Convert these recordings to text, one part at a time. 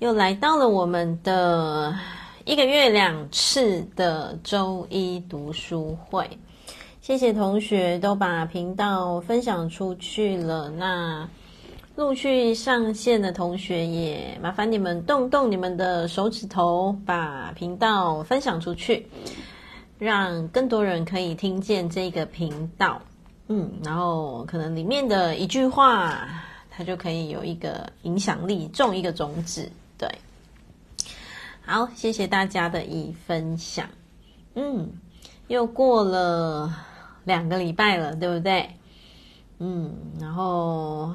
又来到了我们的一个月两次的周一读书会。谢谢同学都把频道分享出去了。那陆续上线的同学也麻烦你们动动你们的手指头，把频道分享出去，让更多人可以听见这个频道。嗯，然后可能里面的一句话，它就可以有一个影响力，种一个种子。好，谢谢大家的一分享。嗯，又过了两个礼拜了，对不对？嗯，然后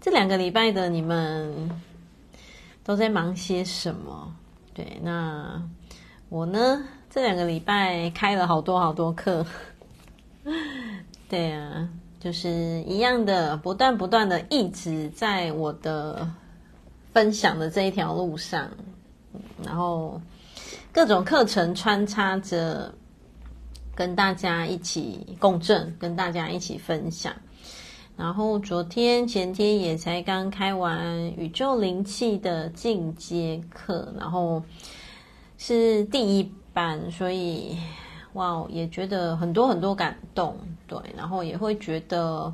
这两个礼拜的你们都在忙些什么？对，那我呢？这两个礼拜开了好多好多课。对啊，就是一样的，不断不断的一直在我的。分享的这一条路上，然后各种课程穿插着，跟大家一起共振，跟大家一起分享。然后昨天、前天也才刚开完宇宙灵气的进阶课，然后是第一班，所以哇，也觉得很多很多感动，对，然后也会觉得。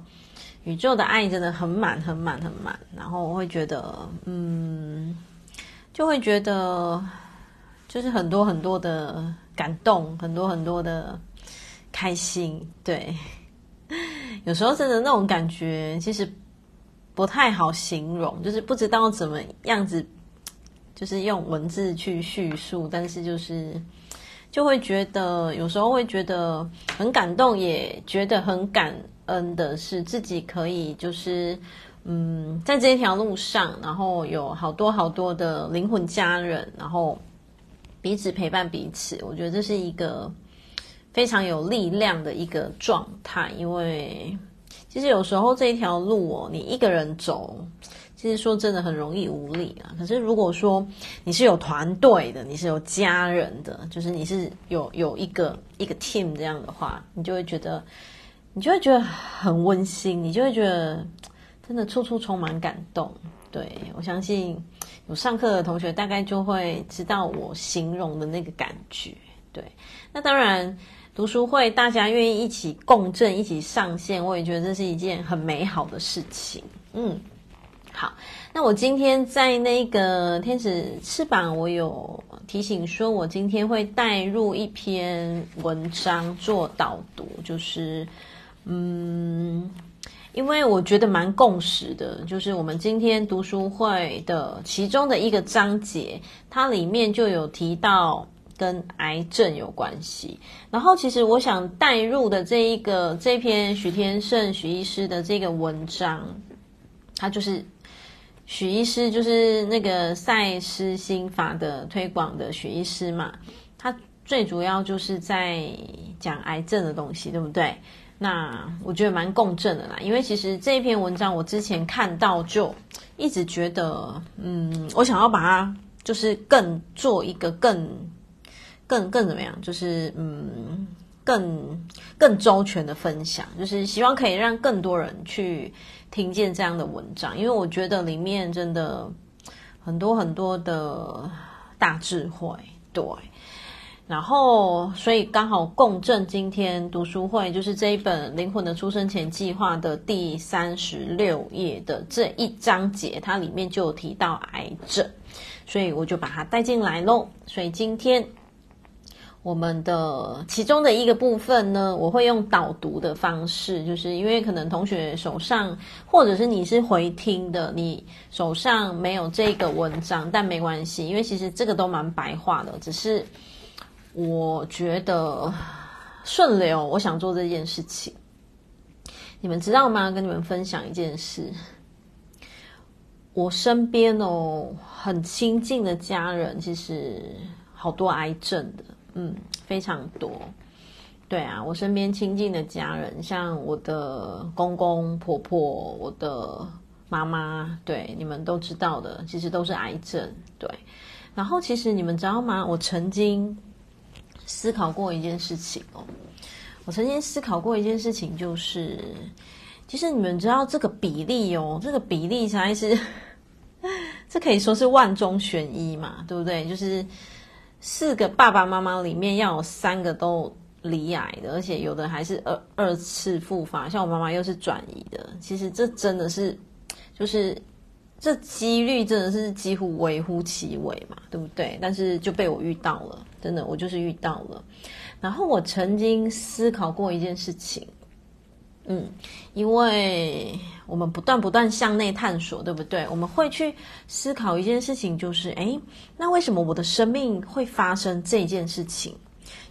宇宙的爱真的很满，很满，很满。然后我会觉得，嗯，就会觉得，就是很多很多的感动，很多很多的开心。对，有时候真的那种感觉，其实不太好形容，就是不知道怎么样子，就是用文字去叙述。但是就是，就会觉得，有时候会觉得很感动，也觉得很感。恩的是自己可以，就是嗯，在这条路上，然后有好多好多的灵魂家人，然后彼此陪伴彼此。我觉得这是一个非常有力量的一个状态，因为其实有时候这一条路哦，你一个人走，其实说真的很容易无力啊。可是如果说你是有团队的，你是有家人的，就是你是有有一个一个 team 这样的话，你就会觉得。你就会觉得很温馨，你就会觉得真的处处充满感动。对，我相信有上课的同学大概就会知道我形容的那个感觉。对，那当然读书会大家愿意一起共振、一起上线，我也觉得这是一件很美好的事情。嗯，好，那我今天在那个天使翅膀，我有提醒说，我今天会带入一篇文章做导读，就是。嗯，因为我觉得蛮共识的，就是我们今天读书会的其中的一个章节，它里面就有提到跟癌症有关系。然后，其实我想带入的这一个这篇许天胜许医师的这个文章，他就是许医师，就是那个赛斯心法的推广的许医师嘛，他最主要就是在讲癌症的东西，对不对？那我觉得蛮共振的啦，因为其实这一篇文章我之前看到就一直觉得，嗯，我想要把它就是更做一个更更更怎么样，就是嗯更更周全的分享，就是希望可以让更多人去听见这样的文章，因为我觉得里面真的很多很多的大智慧，对。然后，所以刚好共振今天读书会，就是这一本《灵魂的出生前计划》的第三十六页的这一章节，它里面就有提到癌症，所以我就把它带进来喽。所以今天我们的其中的一个部分呢，我会用导读的方式，就是因为可能同学手上，或者是你是回听的，你手上没有这个文章，但没关系，因为其实这个都蛮白话的，只是。我觉得顺流，我想做这件事情。你们知道吗？跟你们分享一件事。我身边哦，很亲近的家人，其实好多癌症的，嗯，非常多。对啊，我身边亲近的家人，像我的公公婆婆、我的妈妈，对，你们都知道的，其实都是癌症。对，然后其实你们知道吗？我曾经。思考过一件事情哦，我曾经思考过一件事情，就是其实你们知道这个比例哦，这个比例才是 这可以说是万中选一嘛，对不对？就是四个爸爸妈妈里面要有三个都罹癌的，而且有的还是二二次复发，像我妈妈又是转移的。其实这真的是，就是这几率真的是几乎微乎其微嘛，对不对？但是就被我遇到了，真的，我就是遇到了。然后我曾经思考过一件事情。嗯，因为我们不断不断向内探索，对不对？我们会去思考一件事情，就是，诶，那为什么我的生命会发生这件事情？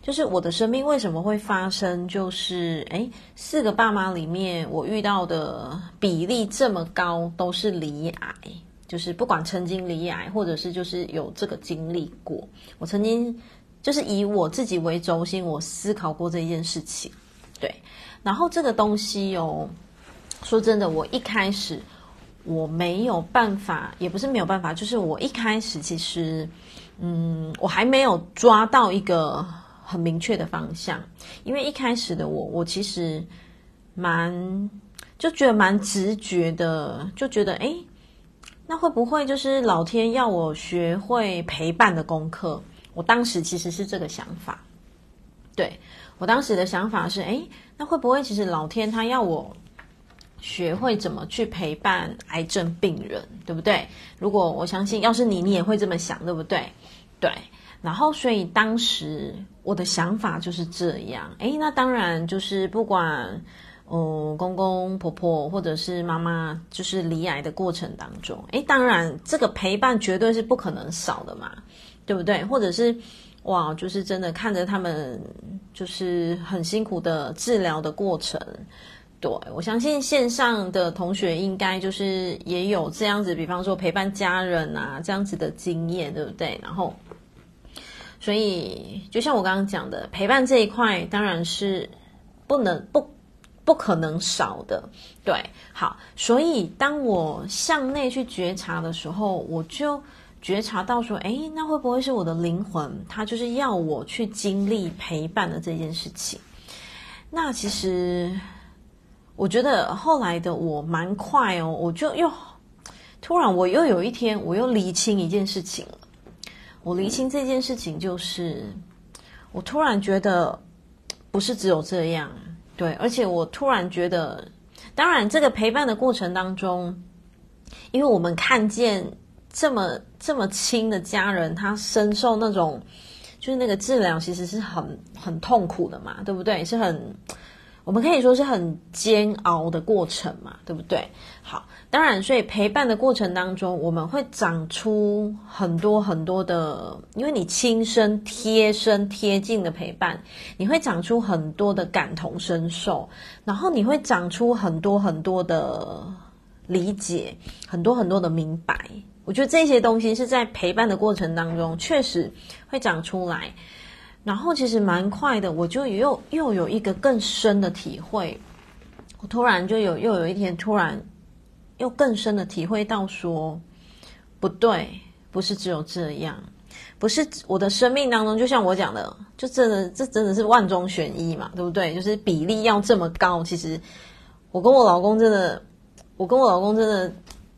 就是我的生命为什么会发生？就是，诶，四个爸妈里面，我遇到的比例这么高，都是离癌，就是不管曾经离癌，或者是就是有这个经历过。我曾经就是以我自己为中心，我思考过这件事情，对。然后这个东西哦，说真的，我一开始我没有办法，也不是没有办法，就是我一开始其实，嗯，我还没有抓到一个很明确的方向，因为一开始的我，我其实蛮就觉得蛮直觉的，就觉得诶，那会不会就是老天要我学会陪伴的功课？我当时其实是这个想法，对。我当时的想法是，诶，那会不会其实老天他要我学会怎么去陪伴癌症病人，对不对？如果我相信，要是你，你也会这么想，对不对？对。然后，所以当时我的想法就是这样。诶，那当然就是不管，嗯，公公婆婆或者是妈妈，就是离癌的过程当中，诶，当然这个陪伴绝对是不可能少的嘛，对不对？或者是。哇，就是真的看着他们，就是很辛苦的治疗的过程。对，我相信线上的同学应该就是也有这样子，比方说陪伴家人啊这样子的经验，对不对？然后，所以就像我刚刚讲的，陪伴这一块当然是不能不不可能少的。对，好，所以当我向内去觉察的时候，我就。觉察到说，诶，那会不会是我的灵魂，它就是要我去经历陪伴的这件事情？那其实，我觉得后来的我蛮快哦，我就又突然，我又有一天，我又厘清一件事情。我厘清这件事情，就是我突然觉得不是只有这样，对，而且我突然觉得，当然这个陪伴的过程当中，因为我们看见。这么这么亲的家人，他深受那种，就是那个治疗其实是很很痛苦的嘛，对不对？是很，我们可以说是很煎熬的过程嘛，对不对？好，当然，所以陪伴的过程当中，我们会长出很多很多的，因为你亲身贴身贴近的陪伴，你会长出很多的感同身受，然后你会长出很多很多的理解，很多很多的明白。我觉得这些东西是在陪伴的过程当中确实会长出来，然后其实蛮快的，我就又又有一个更深的体会。我突然就有又有一天突然又更深的体会到说，不对，不是只有这样，不是我的生命当中，就像我讲的，就真的这真的是万中选一嘛，对不对？就是比例要这么高，其实我跟我老公真的，我跟我老公真的。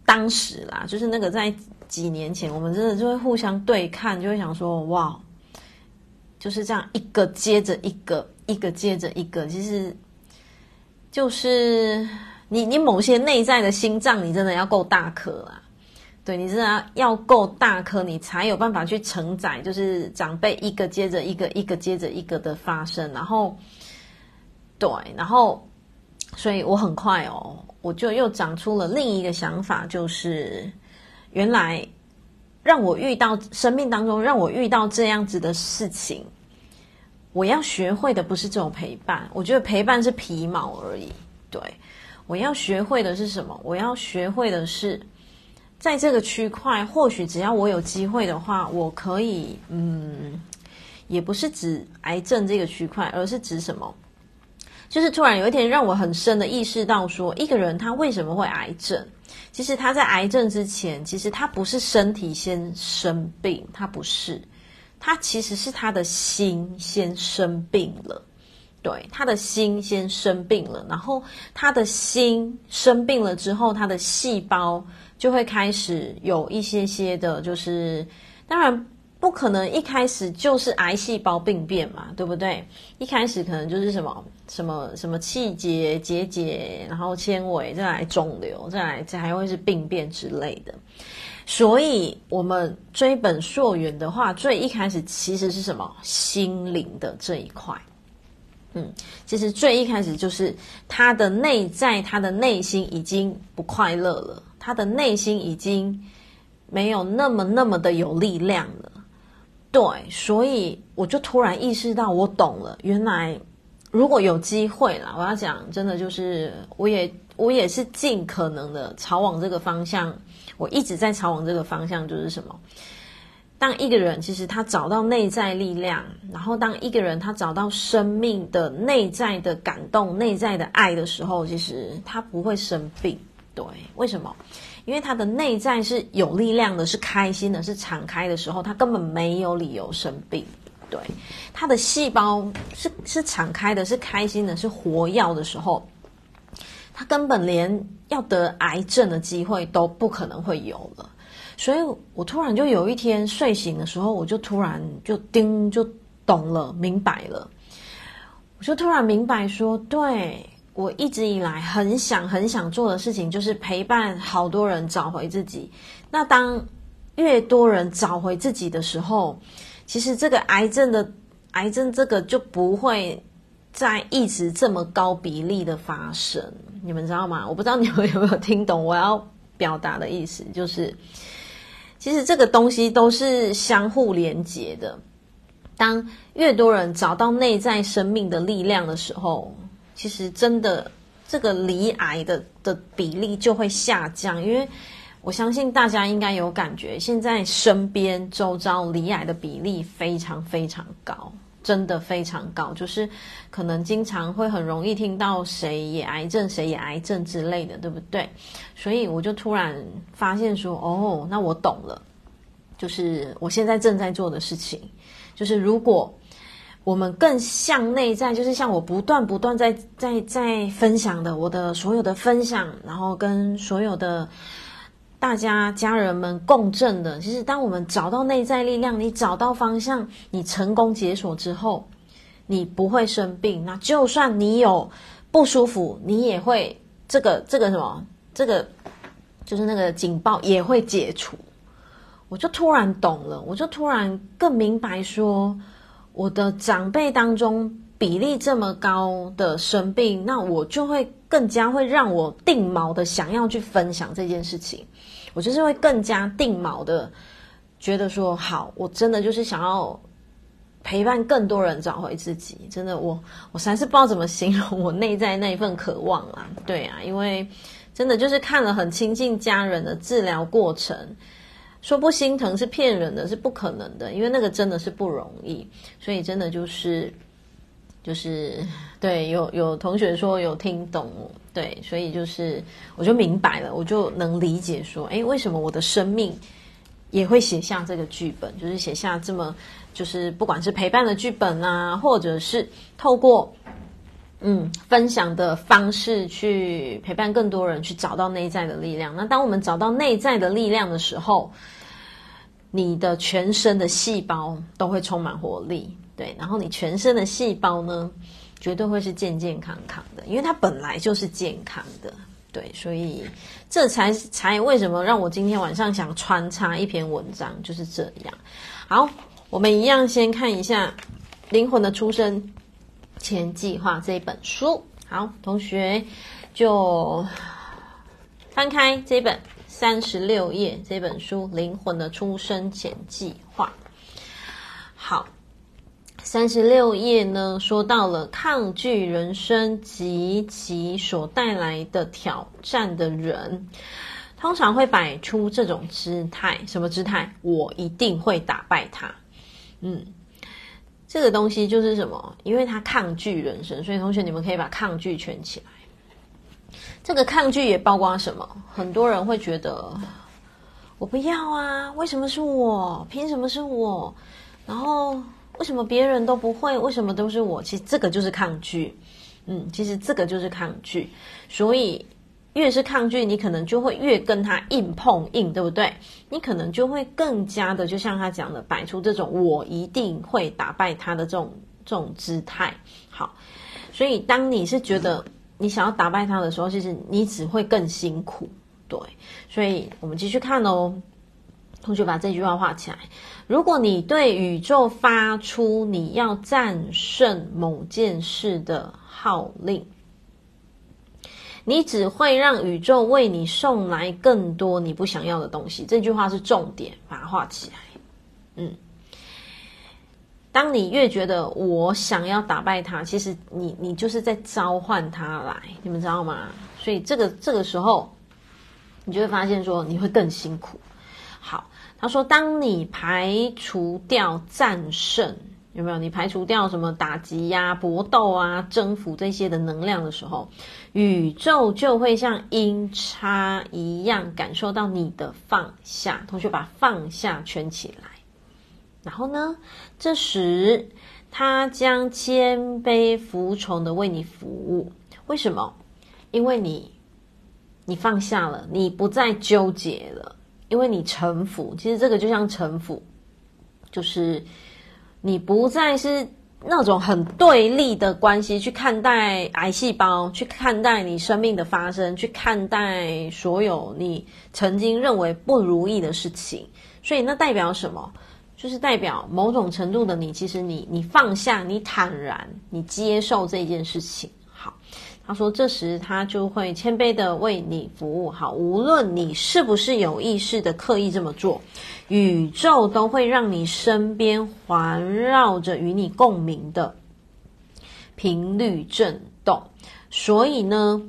当时啦，就是那个在几年前，我们真的就会互相对看，就会想说，哇，就是这样一个接着一个，一个接着一个，其实就是你你某些内在的心脏，你真的要够大颗啊，对，你真的要要够大颗，你才有办法去承载，就是长辈一个接着一个，一个接着一个的发生，然后对，然后所以我很快哦。我就又长出了另一个想法，就是原来让我遇到生命当中让我遇到这样子的事情，我要学会的不是这种陪伴，我觉得陪伴是皮毛而已。对，我要学会的是什么？我要学会的是，在这个区块，或许只要我有机会的话，我可以，嗯，也不是指癌症这个区块，而是指什么？就是突然有一天，让我很深的意识到，说一个人他为什么会癌症？其实他在癌症之前，其实他不是身体先生病，他不是，他其实是他的心先生病了。对，他的心先生病了，然后他的心生病了之后，他的细胞就会开始有一些些的，就是当然不可能一开始就是癌细胞病变嘛，对不对？一开始可能就是什么什么什么气结结节，然后纤维，再来肿瘤，再来这还会是病变之类的。所以，我们追本溯源的话，最一开始其实是什么？心灵的这一块。嗯，其实最一开始就是他的内在，他的内心已经不快乐了，他的内心已经没有那么那么的有力量了。对，所以我就突然意识到，我懂了，原来如果有机会啦，我要讲真的就是，我也我也是尽可能的朝往这个方向，我一直在朝往这个方向，就是什么？当一个人其实他找到内在力量，然后当一个人他找到生命的内在的感动、内在的爱的时候，其实他不会生病。对，为什么？因为他的内在是有力量的，是开心的，是敞开的时候，他根本没有理由生病。对，他的细胞是是敞开的，是开心的，是活跃的时候，他根本连要得癌症的机会都不可能会有了。所以我突然就有一天睡醒的时候，我就突然就叮就懂了，明白了。我就突然明白说，对，我一直以来很想很想做的事情，就是陪伴好多人找回自己。那当越多人找回自己的时候，其实这个癌症的癌症这个就不会再一直这么高比例的发生。你们知道吗？我不知道你们有没有听懂我要表达的意思，就是。其实这个东西都是相互连接的。当越多人找到内在生命的力量的时候，其实真的这个离癌的的比例就会下降。因为我相信大家应该有感觉，现在身边周遭离癌的比例非常非常高。真的非常高，就是可能经常会很容易听到谁也癌症，谁也癌症之类的，对不对？所以我就突然发现说，哦，那我懂了，就是我现在正在做的事情，就是如果我们更向内在，就是像我不断不断在在在分享的我的所有的分享，然后跟所有的。大家家人们共振的，其实当我们找到内在力量，你找到方向，你成功解锁之后，你不会生病。那就算你有不舒服，你也会这个这个什么，这个就是那个警报也会解除。我就突然懂了，我就突然更明白说，我的长辈当中比例这么高的生病，那我就会更加会让我定锚的想要去分享这件事情。我就是会更加定锚的，觉得说好，我真的就是想要陪伴更多人找回自己。真的，我我实在是不知道怎么形容我内在那一份渴望啊。对啊，因为真的就是看了很亲近家人的治疗过程，说不心疼是骗人的，是不可能的，因为那个真的是不容易。所以真的就是就是对，有有同学说有听懂。对，所以就是我就明白了，我就能理解说，诶，为什么我的生命也会写下这个剧本，就是写下这么，就是不管是陪伴的剧本啊，或者是透过嗯分享的方式去陪伴更多人，去找到内在的力量。那当我们找到内在的力量的时候，你的全身的细胞都会充满活力，对，然后你全身的细胞呢，绝对会是健健康康的，因为它本来就是健康的，对，所以这才才为什么让我今天晚上想穿插一篇文章，就是这样。好，我们一样先看一下《灵魂的出生前计划》这本书。好，同学就翻开这本三十六页这本书《灵魂的出生前计划》。好。三十六页呢，说到了抗拒人生及其所带来的挑战的人，通常会摆出这种姿态。什么姿态？我一定会打败他。嗯，这个东西就是什么？因为他抗拒人生，所以同学你们可以把抗拒圈起来。这个抗拒也包括什么？很多人会觉得我不要啊，为什么是我？凭什么是我？然后。为什么别人都不会？为什么都是我？其实这个就是抗拒，嗯，其实这个就是抗拒。所以越是抗拒，你可能就会越跟他硬碰硬，对不对？你可能就会更加的，就像他讲的，摆出这种我一定会打败他的这种这种姿态。好，所以当你是觉得你想要打败他的时候，其实你只会更辛苦。对，所以我们继续看哦。同学把这句话画起来。如果你对宇宙发出你要战胜某件事的号令，你只会让宇宙为你送来更多你不想要的东西。这句话是重点，把它画起来。嗯，当你越觉得我想要打败他，其实你你就是在召唤他来，你们知道吗？所以这个这个时候，你就会发现说你会更辛苦。他说，当你排除掉战胜。有没有？你排除掉什么打击呀、搏斗啊、征服这些的能量的时候，宇宙就会像音叉一样感受到你的放下。同学把放下圈起来，然后呢，这时他将谦卑服从的为你服务。为什么？因为你你放下了，你不再纠结了，因为你臣服。其实这个就像臣服，就是。你不再是那种很对立的关系去看待癌细胞，去看待你生命的发生，去看待所有你曾经认为不如意的事情。所以那代表什么？就是代表某种程度的你，其实你你放下，你坦然，你接受这件事情。好，他说这时他就会谦卑的为你服务。好，无论你是不是有意识的刻意这么做。宇宙都会让你身边环绕着与你共鸣的频率震动，所以呢，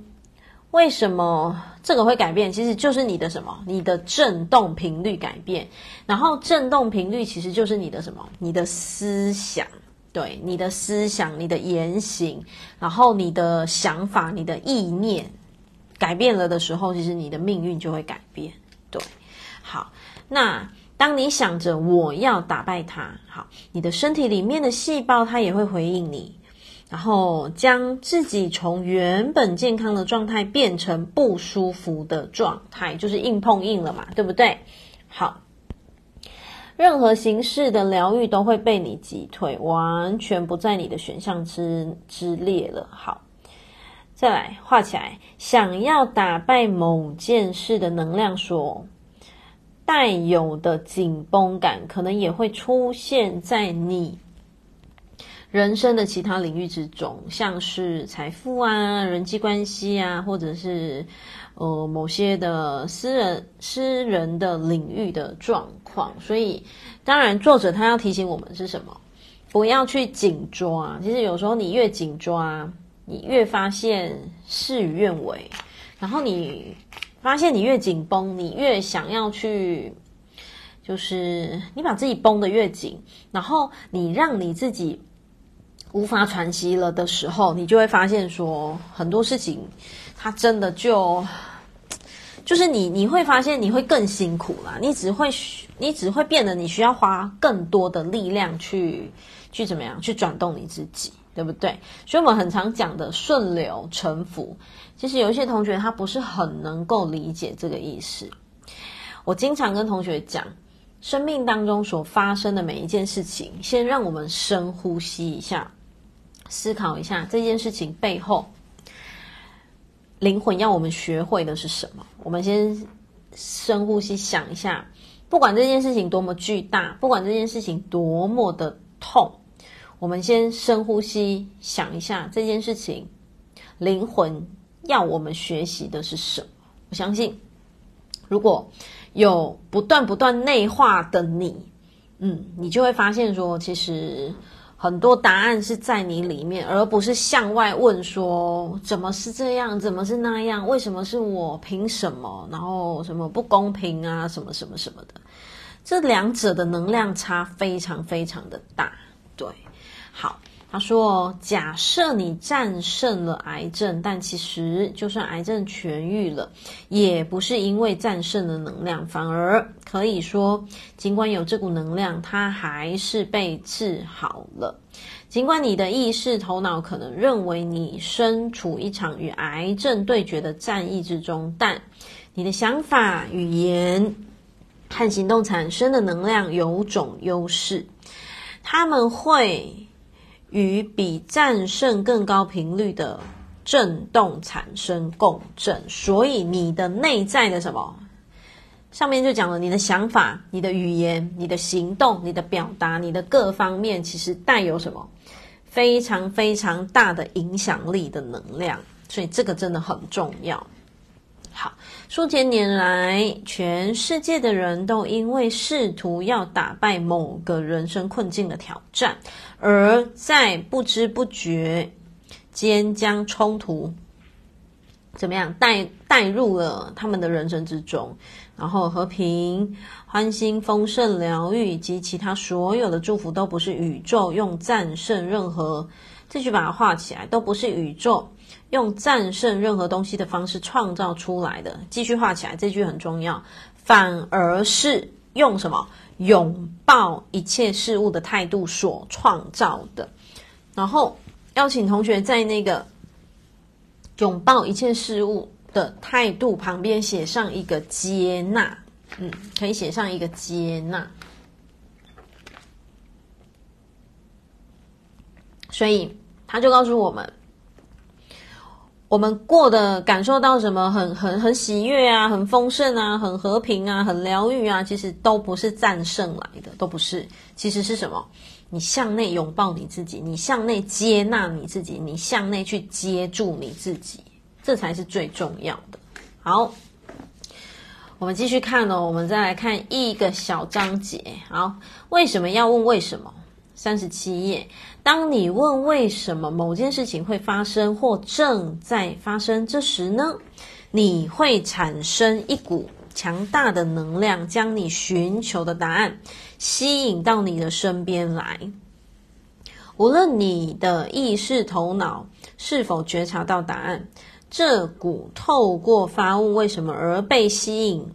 为什么这个会改变？其实就是你的什么？你的震动频率改变，然后震动频率其实就是你的什么？你的思想，对，你的思想，你的言行，然后你的想法，你的意念改变了的时候，其实你的命运就会改变。对，好，那。当你想着我要打败他，好，你的身体里面的细胞它也会回应你，然后将自己从原本健康的状态变成不舒服的状态，就是硬碰硬了嘛，对不对？好，任何形式的疗愈都会被你击退，完全不在你的选项之之列了。好，再来画起来，想要打败某件事的能量说。带有的紧绷感，可能也会出现在你人生的其他领域之中，像是财富啊、人际关系啊，或者是呃某些的私人私人的领域的状况。所以，当然作者他要提醒我们是什么？不要去紧抓。其实有时候你越紧抓，你越发现事与愿违，然后你。发现你越紧绷，你越想要去，就是你把自己绷得越紧，然后你让你自己无法喘息了的时候，你就会发现说很多事情，它真的就就是你你会发现你会更辛苦啦，你只会你只会变得你需要花更多的力量去去怎么样去转动你自己。对不对？所以我们很常讲的顺流臣服，其实有一些同学他不是很能够理解这个意思。我经常跟同学讲，生命当中所发生的每一件事情，先让我们深呼吸一下，思考一下这件事情背后灵魂要我们学会的是什么。我们先深呼吸，想一下，不管这件事情多么巨大，不管这件事情多么的痛。我们先深呼吸，想一下这件事情，灵魂要我们学习的是什么？我相信，如果有不断不断内化的你，嗯，你就会发现说，其实很多答案是在你里面，而不是向外问说，怎么是这样，怎么是那样，为什么是我，凭什么，然后什么不公平啊，什么什么什么的，这两者的能量差非常非常的大，对。好，他说：“假设你战胜了癌症，但其实就算癌症痊愈了，也不是因为战胜了能量，反而可以说，尽管有这股能量，它还是被治好了。尽管你的意识头脑可能认为你身处一场与癌症对决的战役之中，但你的想法、语言和行动产生的能量有种优势，他们会。”与比战胜更高频率的震动产生共振，所以你的内在的什么？上面就讲了，你的想法、你的语言、你的行动、你的表达、你的各方面，其实带有什么非常非常大的影响力的能量，所以这个真的很重要。好，数千年来，全世界的人都因为试图要打败某个人生困境的挑战，而在不知不觉间将冲突怎么样带带入了他们的人生之中，然后和平、欢欣、丰盛、疗愈以及其他所有的祝福，都不是宇宙用战胜任何，继续把它画起来，都不是宇宙。用战胜任何东西的方式创造出来的，继续画起来，这句很重要。反而是用什么拥抱一切事物的态度所创造的。然后邀请同学在那个拥抱一切事物的态度旁边写上一个接纳，嗯，可以写上一个接纳。所以他就告诉我们。我们过的感受到什么很很很喜悦啊，很丰盛啊，很和平啊，很疗愈啊，其实都不是战胜来的，都不是。其实是什么？你向内拥抱你自己，你向内接纳你自己，你向内去接住你自己，这才是最重要的。好，我们继续看哦，我们再来看一个小章节。好，为什么要问为什么？三十七页，当你问为什么某件事情会发生或正在发生，这时呢，你会产生一股强大的能量，将你寻求的答案吸引到你的身边来。无论你的意识头脑是否觉察到答案，这股透过发问为什么而被吸引。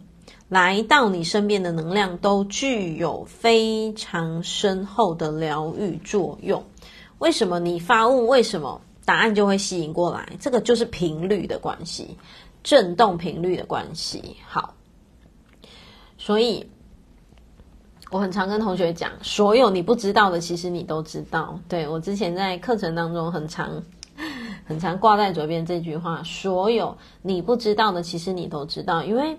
来到你身边的能量都具有非常深厚的疗愈作用。为什么你发问？为什么答案就会吸引过来？这个就是频率的关系，振动频率的关系。好，所以我很常跟同学讲，所有你不知道的，其实你都知道。对，我之前在课程当中很常、很常挂在嘴边这句话：所有你不知道的，其实你都知道，因为。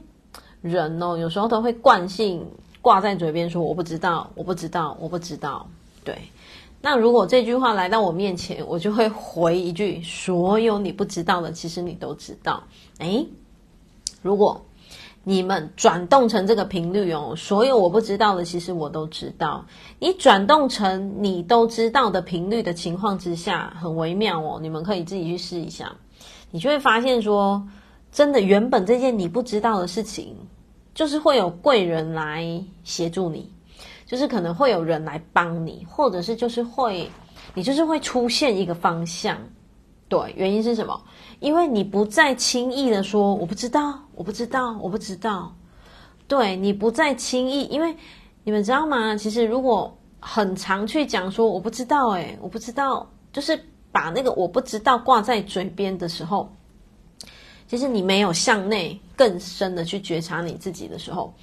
人哦，有时候都会惯性挂在嘴边说：“我不知道，我不知道，我不知道。”对，那如果这句话来到我面前，我就会回一句：“所有你不知道的，其实你都知道。”诶，如果你们转动成这个频率哦，所有我不知道的，其实我都知道。你转动成你都知道的频率的情况之下，很微妙哦。你们可以自己去试一下，你就会发现说，真的，原本这件你不知道的事情。就是会有贵人来协助你，就是可能会有人来帮你，或者是就是会，你就是会出现一个方向。对，原因是什么？因为你不再轻易的说我不知道，我不知道，我不知道。对，你不再轻易，因为你们知道吗？其实如果很常去讲说我不知道，诶，我不知道，就是把那个我不知道挂在嘴边的时候。其实你没有向内更深的去觉察你自己的时候，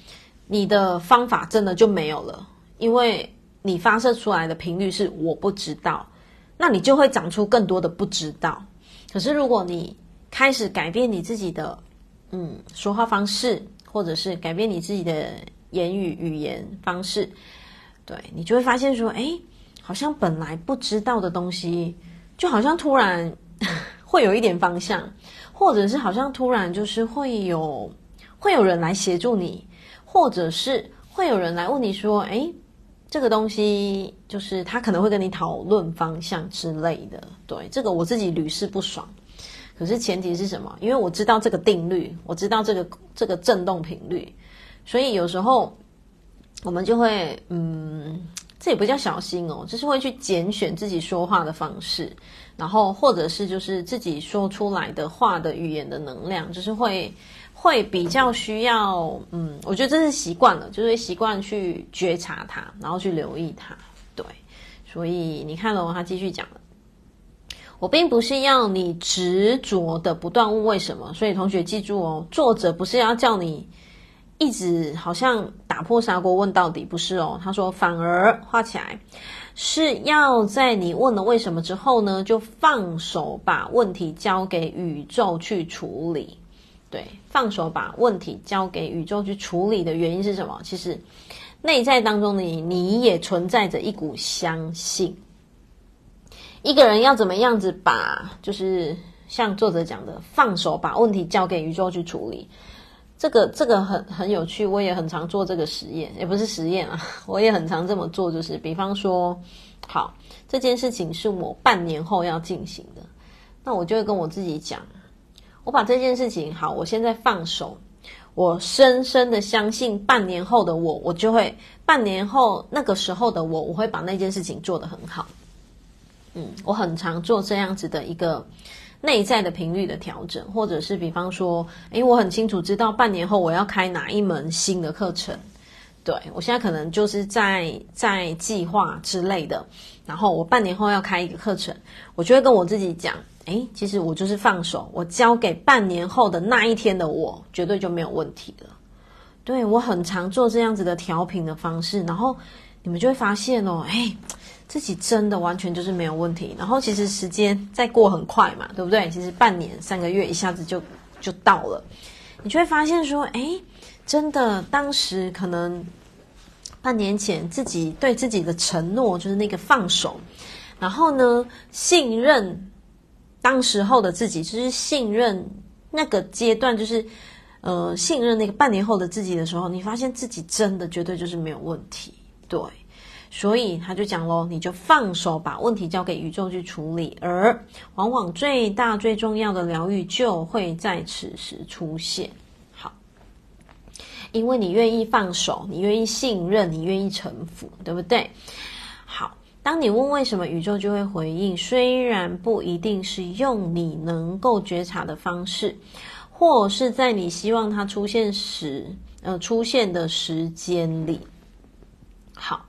你的方法真的就没有了，因为你发射出来的频率是我不知道，那你就会长出更多的不知道。可是如果你开始改变你自己的嗯说话方式，或者是改变你自己的言语语言方式，对，你就会发现说，诶，好像本来不知道的东西，就好像突然 会有一点方向。或者是好像突然就是会有会有人来协助你，或者是会有人来问你说：“诶，这个东西就是他可能会跟你讨论方向之类的。”对，这个我自己屡试不爽。可是前提是什么？因为我知道这个定律，我知道这个这个振动频率，所以有时候我们就会嗯，这也不叫小心哦，就是会去拣选自己说话的方式，然后或者是就是自己说出来的话的语言的能量，就是会会比较需要，嗯，我觉得这是习惯了，就是习惯去觉察它，然后去留意它，对，所以你看了他继续讲了，我并不是要你执着的不断问为什么，所以同学记住哦，作者不是要叫你。一直好像打破砂锅问到底，不是哦？他说，反而画起来是要在你问了为什么之后呢，就放手把问题交给宇宙去处理。对，放手把问题交给宇宙去处理的原因是什么？其实内在当中你，你也存在着一股相信。一个人要怎么样子把，就是像作者讲的，放手把问题交给宇宙去处理。这个这个很很有趣，我也很常做这个实验，也不是实验啊，我也很常这么做，就是比方说，好，这件事情是我半年后要进行的，那我就会跟我自己讲，我把这件事情好，我现在放手，我深深的相信半年后的我，我就会半年后那个时候的我，我会把那件事情做得很好。嗯，我很常做这样子的一个。内在的频率的调整，或者是比方说，诶，我很清楚知道半年后我要开哪一门新的课程，对，我现在可能就是在在计划之类的，然后我半年后要开一个课程，我就会跟我自己讲，诶，其实我就是放手，我交给半年后的那一天的我，绝对就没有问题了。对，我很常做这样子的调频的方式，然后你们就会发现哦，诶。自己真的完全就是没有问题，然后其实时间再过很快嘛，对不对？其实半年、三个月一下子就就到了，你就会发现说，诶，真的，当时可能半年前自己对自己的承诺就是那个放手，然后呢，信任当时候的自己，就是信任那个阶段，就是呃，信任那个半年后的自己的时候，你发现自己真的绝对就是没有问题，对。所以他就讲喽，你就放手把问题交给宇宙去处理，而往往最大最重要的疗愈就会在此时出现。好，因为你愿意放手，你愿意信任，你愿意臣服，对不对？好，当你问为什么，宇宙就会回应，虽然不一定是用你能够觉察的方式，或是在你希望它出现时，呃，出现的时间里。好。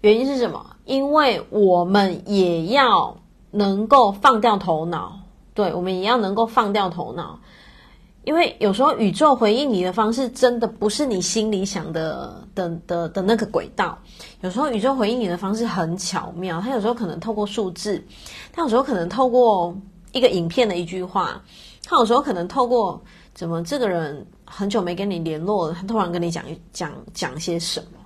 原因是什么？因为我们也要能够放掉头脑，对，我们也要能够放掉头脑。因为有时候宇宙回应你的方式，真的不是你心里想的的的的，那个轨道。有时候宇宙回应你的方式很巧妙，它有时候可能透过数字，它有时候可能透过一个影片的一句话，它有时候可能透过怎么这个人很久没跟你联络了，他突然跟你讲讲讲些什么。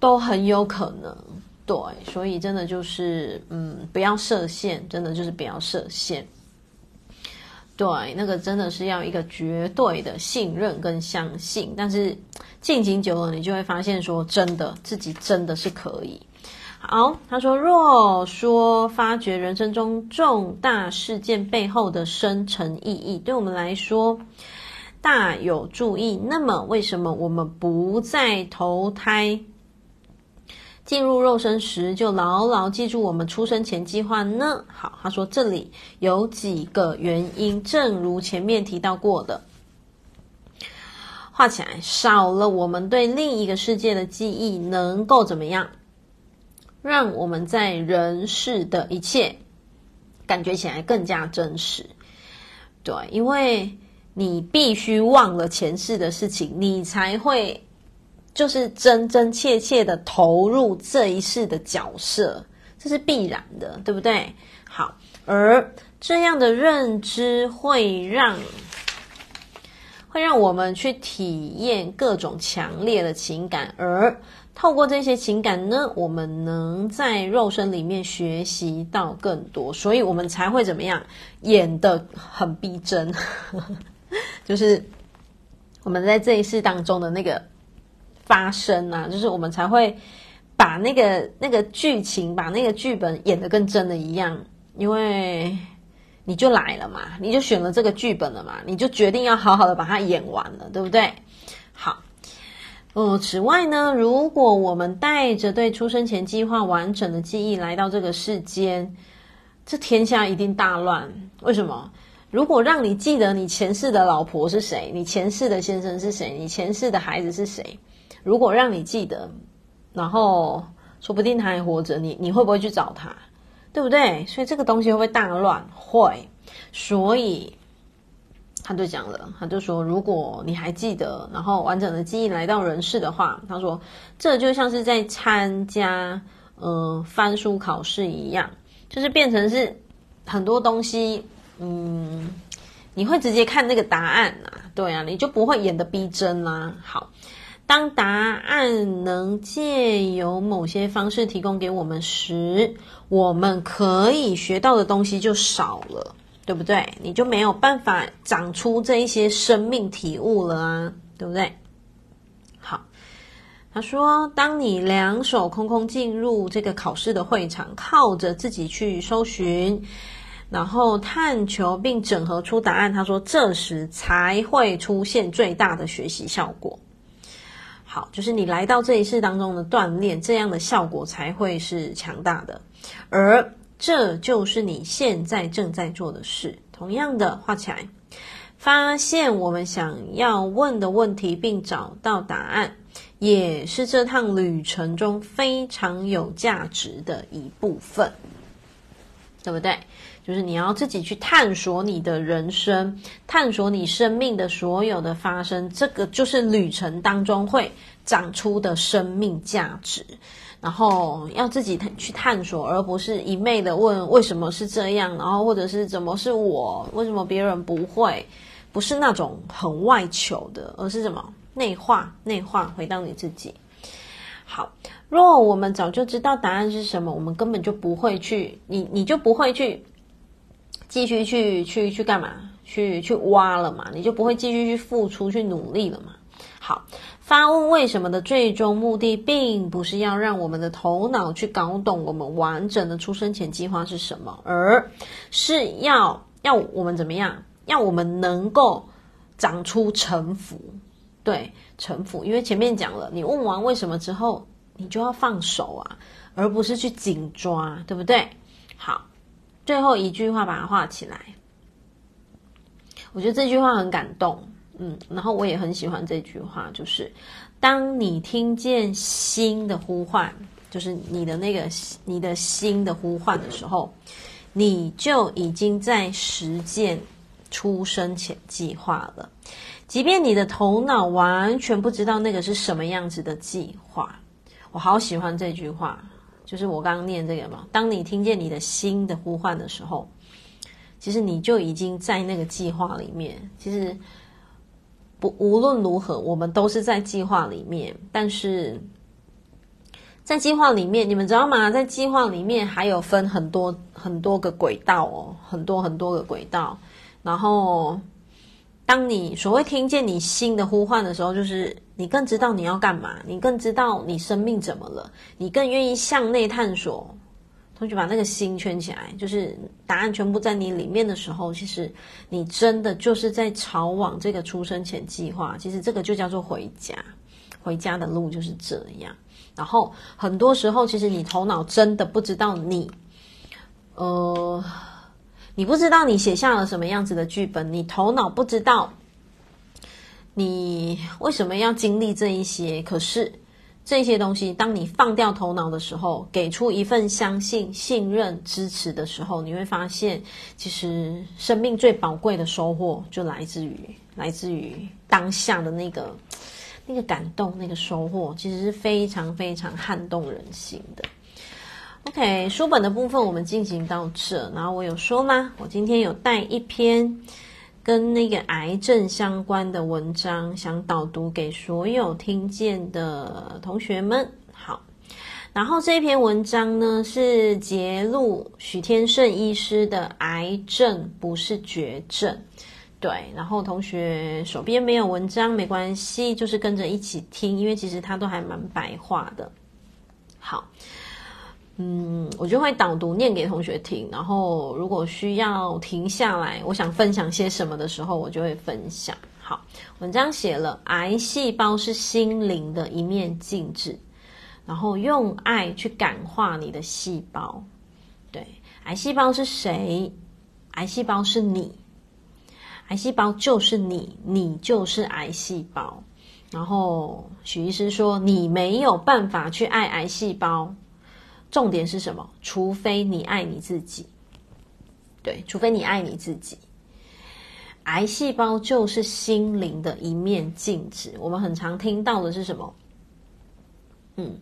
都很有可能，对，所以真的就是，嗯，不要设限，真的就是不要设限。对，那个真的是要一个绝对的信任跟相信，但是进行久了，你就会发现说，真的自己真的是可以。好，他说，若说发掘人生中重大事件背后的深层意义，对我们来说大有助益，那么为什么我们不再投胎？进入肉身时，就牢牢记住我们出生前计划呢。好，他说这里有几个原因，正如前面提到过的，画起来少了我们对另一个世界的记忆，能够怎么样？让我们在人世的一切感觉起来更加真实。对，因为你必须忘了前世的事情，你才会。就是真真切切的投入这一世的角色，这是必然的，对不对？好，而这样的认知会让会让我们去体验各种强烈的情感，而透过这些情感呢，我们能在肉身里面学习到更多，所以我们才会怎么样演的很逼真，就是我们在这一世当中的那个。发生啊，就是我们才会把那个那个剧情，把那个剧本演得跟真的一样，因为你就来了嘛，你就选了这个剧本了嘛，你就决定要好好的把它演完了，对不对？好，呃，此外呢，如果我们带着对出生前计划完整的记忆来到这个世间，这天下一定大乱。为什么？如果让你记得你前世的老婆是谁，你前世的先生是谁，你前世的孩子是谁，如果让你记得，然后说不定他还活着，你你会不会去找他？对不对？所以这个东西会不会大乱？会。所以他就讲了，他就说，如果你还记得，然后完整的记忆来到人世的话，他说这就像是在参加嗯、翻书考试一样，就是变成是很多东西，嗯，你会直接看那个答案啊，对啊，你就不会演得逼真啦、啊。好。当答案能借由某些方式提供给我们时，我们可以学到的东西就少了，对不对？你就没有办法长出这一些生命体悟了啊，对不对？好，他说，当你两手空空进入这个考试的会场，靠着自己去搜寻，然后探求并整合出答案，他说，这时才会出现最大的学习效果。好，就是你来到这一世当中的锻炼，这样的效果才会是强大的，而这就是你现在正在做的事。同样的，画起来，发现我们想要问的问题，并找到答案，也是这趟旅程中非常有价值的一部分，对不对？就是你要自己去探索你的人生，探索你生命的所有的发生，这个就是旅程当中会长出的生命价值。然后要自己去探索，而不是一昧的问为什么是这样，然后或者是怎么是我，为什么别人不会？不是那种很外求的，而是什么内化、内化回到你自己。好，若我们早就知道答案是什么，我们根本就不会去，你你就不会去。继续去去去干嘛？去去挖了嘛？你就不会继续去付出、去努力了嘛？好，发问为什么的最终目的，并不是要让我们的头脑去搞懂我们完整的出生前计划是什么，而是要要我们怎么样？要我们能够长出城府，对，城府。因为前面讲了，你问完为什么之后，你就要放手啊，而不是去紧抓，对不对？好。最后一句话把它画起来，我觉得这句话很感动，嗯，然后我也很喜欢这句话，就是当你听见心的呼唤，就是你的那个你的心的呼唤的时候，你就已经在实践出生前计划了，即便你的头脑完全不知道那个是什么样子的计划。我好喜欢这句话。就是我刚刚念这个嘛，当你听见你的心的呼唤的时候，其实你就已经在那个计划里面。其实不无论如何，我们都是在计划里面。但是在计划里面，你们知道吗？在计划里面还有分很多很多个轨道哦，很多很多个轨道，然后。当你所谓听见你心的呼唤的时候，就是你更知道你要干嘛，你更知道你生命怎么了，你更愿意向内探索。同学把那个心圈起来，就是答案全部在你里面的时候，其实你真的就是在朝往这个出生前计划。其实这个就叫做回家，回家的路就是这样。然后很多时候，其实你头脑真的不知道你，呃。你不知道你写下了什么样子的剧本，你头脑不知道你为什么要经历这一些。可是这些东西，当你放掉头脑的时候，给出一份相信、信任、支持的时候，你会发现，其实生命最宝贵的收获就来自于来自于当下的那个那个感动、那个收获，其实是非常非常撼动人心的。OK，书本的部分我们进行到这，然后我有说吗？我今天有带一篇跟那个癌症相关的文章，想导读给所有听见的同学们。好，然后这篇文章呢是揭露许天胜医师的《癌症不是绝症》。对，然后同学手边没有文章没关系，就是跟着一起听，因为其实他都还蛮白话的。好。嗯，我就会导读念给同学听，然后如果需要停下来，我想分享些什么的时候，我就会分享。好。文章写了，癌细胞是心灵的一面镜子，然后用爱去感化你的细胞。对，癌细胞是谁？癌细胞是你，癌细胞就是你，你就是癌细胞。然后许医师说，你没有办法去爱癌细胞，重点是什么？除非你爱你自己。对，除非你爱你自己。癌细胞就是心灵的一面镜子。我们很常听到的是什么？嗯，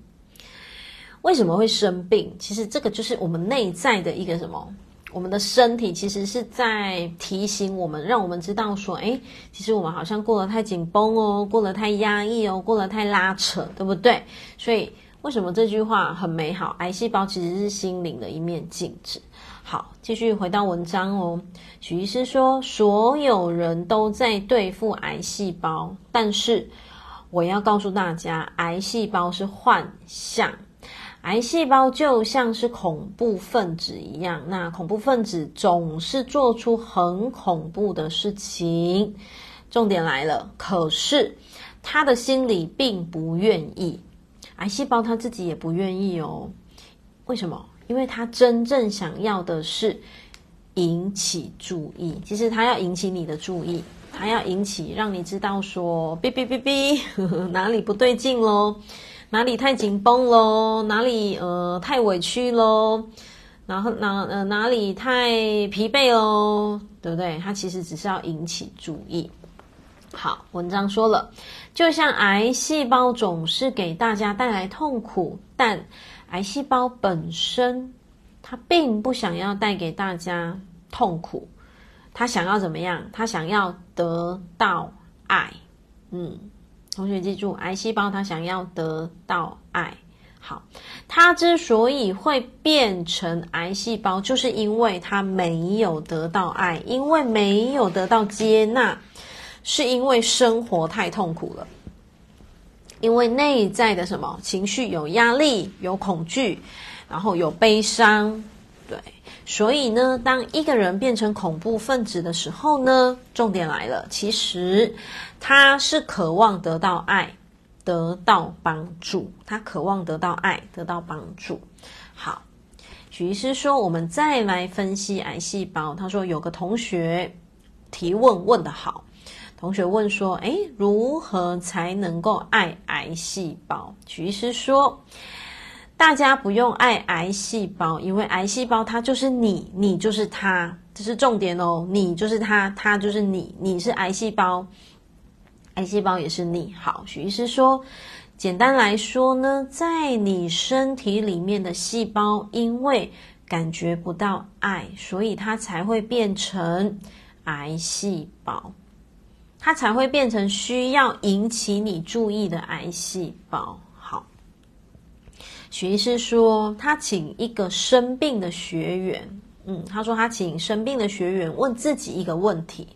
为什么会生病？其实这个就是我们内在的一个什么？我们的身体其实是在提醒我们，让我们知道说，哎，其实我们好像过得太紧绷哦，过得太压抑哦，过得太拉扯，对不对？所以为什么这句话很美好？癌细胞其实是心灵的一面镜子。好，继续回到文章哦。许医师说，所有人都在对付癌细胞，但是我要告诉大家，癌细胞是幻象。癌细胞就像是恐怖分子一样，那恐怖分子总是做出很恐怖的事情。重点来了，可是他的心里并不愿意，癌细胞他自己也不愿意哦。为什么？因为他真正想要的是引起注意。其实他要引起你的注意，他要引起让你知道说，哔哔哔哔，哪里不对劲喽。哪里太紧绷喽？哪里呃太委屈喽？然后哪呃哪里太疲惫喽？对不对？它其实只是要引起注意。好，文章说了，就像癌细胞总是给大家带来痛苦，但癌细胞本身它并不想要带给大家痛苦，它想要怎么样？它想要得到爱。嗯。同学记住，癌细胞它想要得到爱。好，它之所以会变成癌细胞，就是因为它没有得到爱，因为没有得到接纳，是因为生活太痛苦了，因为内在的什么情绪有压力、有恐惧，然后有悲伤。对，所以呢，当一个人变成恐怖分子的时候呢，重点来了，其实他是渴望得到爱，得到帮助，他渴望得到爱，得到帮助。好，许医师说，我们再来分析癌细胞。他说，有个同学提问问得好，同学问说，诶，如何才能够爱癌细胞？许医师说。大家不用爱癌细胞，因为癌细胞它就是你，你就是它，这是重点哦。你就是它，它就是你，你是癌细胞，癌细胞也是你。好，许医师说，简单来说呢，在你身体里面的细胞，因为感觉不到爱，所以它才会变成癌细胞，它才会变成需要引起你注意的癌细胞。好许医师说，他请一个生病的学员，嗯，他说他请生病的学员问自己一个问题，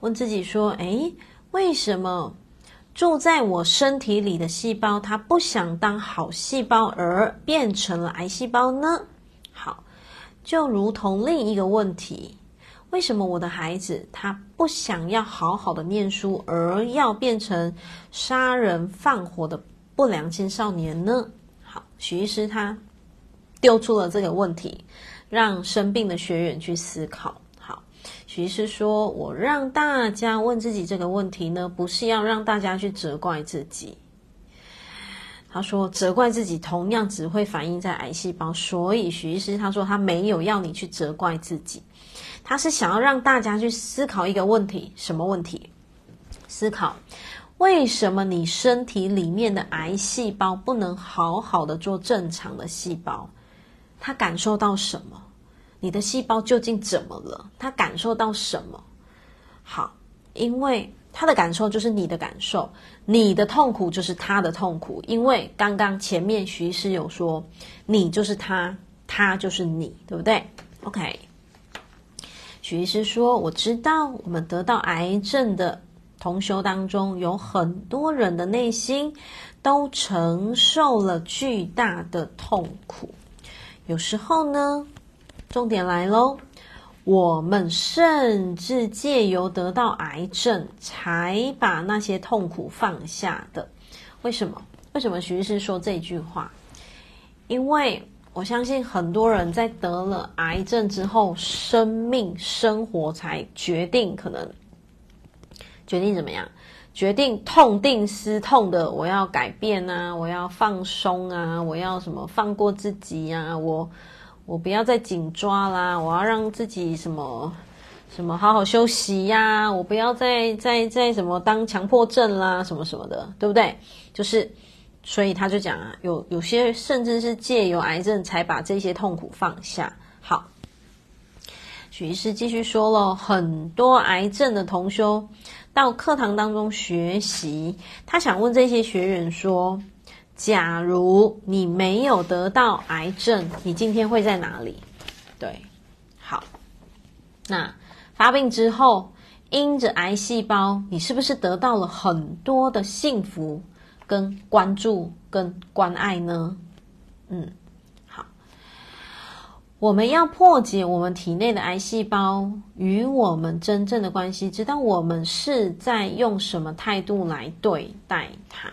问自己说：“诶，为什么住在我身体里的细胞，它不想当好细胞而变成了癌细胞呢？”好，就如同另一个问题，为什么我的孩子他不想要好好的念书，而要变成杀人放火的不良青少年呢？好许医师他丢出了这个问题，让生病的学员去思考。好，许医师说：“我让大家问自己这个问题呢，不是要让大家去责怪自己。”他说：“责怪自己同样只会反映在癌细胞。”所以许医师他说他没有要你去责怪自己，他是想要让大家去思考一个问题：什么问题？思考。为什么你身体里面的癌细胞不能好好的做正常的细胞？他感受到什么？你的细胞究竟怎么了？他感受到什么？好，因为他的感受就是你的感受，你的痛苦就是他的痛苦。因为刚刚前面徐师有说，你就是他，他就是你，对不对？OK，徐医师说，我知道我们得到癌症的。同修当中有很多人的内心都承受了巨大的痛苦。有时候呢，重点来喽，我们甚至借由得到癌症，才把那些痛苦放下的。为什么？为什么徐医师说这句话？因为我相信很多人在得了癌症之后，生命生活才决定可能决定怎么样，决定痛定思痛的，我要改变啊，我要放松啊，我要什么放过自己啊，我。我不要再紧抓啦！我要让自己什么什么好好休息呀、我不要再再再什么当强迫症啦，什么什么的，对不对？就是，所以他就讲啊，有有些甚至是借由癌症才把这些痛苦放下。好，许医师继续说了，很多癌症的同修到课堂当中学习，他想问这些学员说。假如你没有得到癌症，你今天会在哪里？对，好，那发病之后，因着癌细胞，你是不是得到了很多的幸福、跟关注、跟关爱呢？嗯，好，我们要破解我们体内的癌细胞与我们真正的关系，知道我们是在用什么态度来对待它。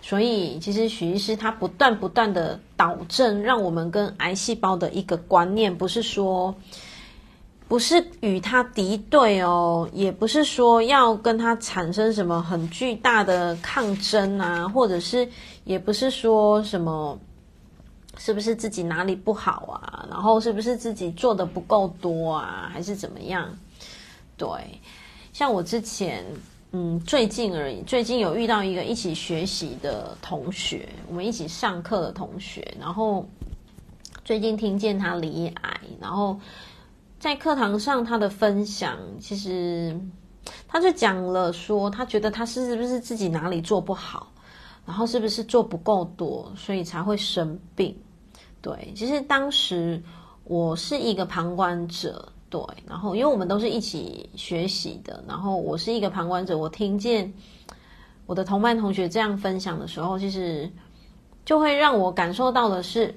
所以，其实许医师他不断不断的导正，让我们跟癌细胞的一个观念，不是说，不是与他敌对哦，也不是说要跟他产生什么很巨大的抗争啊，或者是，也不是说什么，是不是自己哪里不好啊，然后是不是自己做的不够多啊，还是怎么样？对，像我之前。嗯，最近而已。最近有遇到一个一起学习的同学，我们一起上课的同学。然后最近听见他罹癌，然后在课堂上他的分享，其实他就讲了说，他觉得他是不是自己哪里做不好，然后是不是做不够多，所以才会生病。对，其实当时我是一个旁观者。对，然后因为我们都是一起学习的，然后我是一个旁观者，我听见我的同班同学这样分享的时候，其实就会让我感受到的是，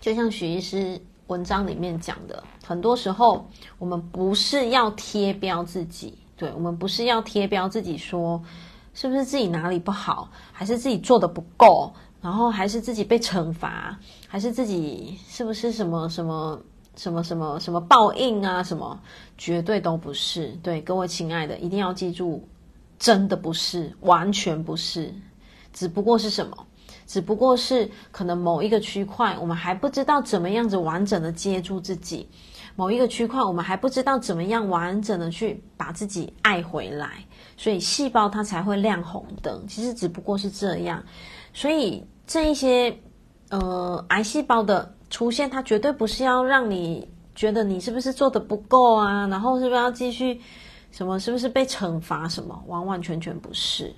就像许医师文章里面讲的，很多时候我们不是要贴标自己，对，我们不是要贴标自己说是不是自己哪里不好，还是自己做的不够，然后还是自己被惩罚，还是自己是不是什么什么。什么什么什么报应啊？什么绝对都不是。对，各位亲爱的，一定要记住，真的不是，完全不是。只不过是什么？只不过是可能某一个区块，我们还不知道怎么样子完整的接住自己；某一个区块，我们还不知道怎么样完整的去把自己爱回来。所以细胞它才会亮红灯。其实只不过是这样。所以这一些呃癌细胞的。出现，它绝对不是要让你觉得你是不是做的不够啊，然后是不是要继续什么，是不是被惩罚什么？完完全全不是。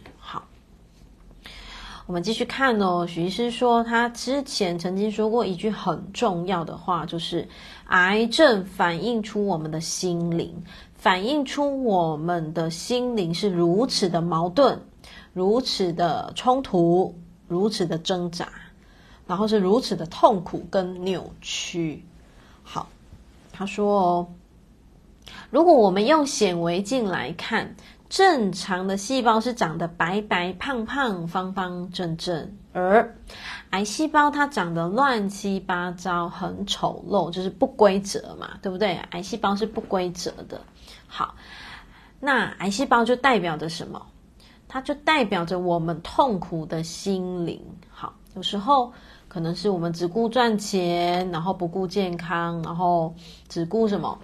我们继续看哦。许医师说，他之前曾经说过一句很重要的话，就是癌症反映出我们的心灵，反映出我们的心灵是如此的矛盾，如此的冲突，如此的挣扎。然后是如此的痛苦跟扭曲。好，他说哦，如果我们用显微镜来看，正常的细胞是长得白白胖胖、方方正正，而癌细胞它长得乱七八糟、很丑陋，就是不规则嘛，对不对？癌细胞是不规则的。好，那癌细胞就代表着什么？它就代表着我们痛苦的心灵。好，有时候。可能是我们只顾赚钱，然后不顾健康，然后只顾什么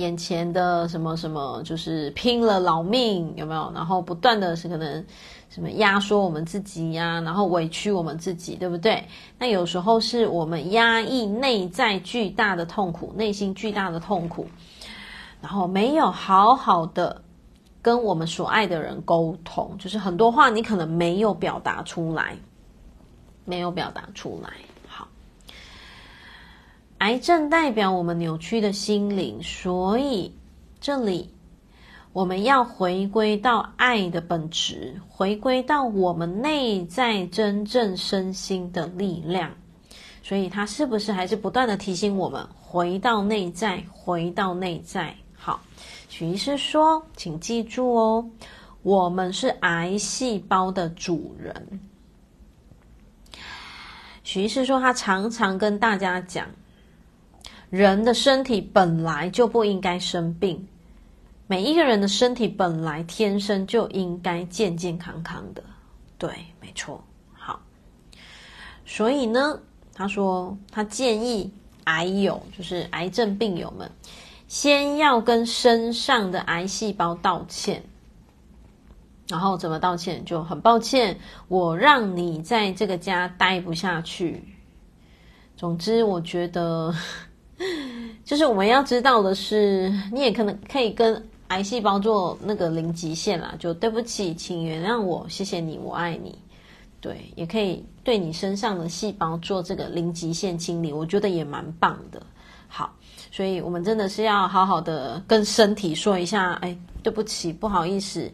眼前的什么什么，就是拼了老命，有没有？然后不断的是可能什么压缩我们自己呀、然后委屈我们自己，对不对？那有时候是我们压抑内在巨大的痛苦，内心巨大的痛苦，然后没有好好的跟我们所爱的人沟通，就是很多话你可能没有表达出来。没有表达出来。癌症代表我们扭曲的心灵，所以这里我们要回归到爱的本质，回归到我们内在真正身心的力量。所以他是不是还是不断的提醒我们回到内在，回到内在？好，许医师说，请记住哦，我们是癌细胞的主人。许医师说，他常常跟大家讲，人的身体本来就不应该生病，每一个人的身体本来天生就应该健健康康的。对，没错。好，所以呢。他说：“他建议癌友，就是癌症病友们，先要跟身上的癌细胞道歉。然后怎么道歉？就很抱歉，我让你在这个家待不下去。总之，我觉得，就是我们要知道的是，你也可能可以跟癌细胞做那个零极限啦。就对不起，请原谅我，谢谢你，我爱你。”对，也可以对你身上的细胞做这个零极限清理，我觉得也蛮棒的。好，所以我们真的是要好好的跟身体说一下，哎，对不起，不好意思，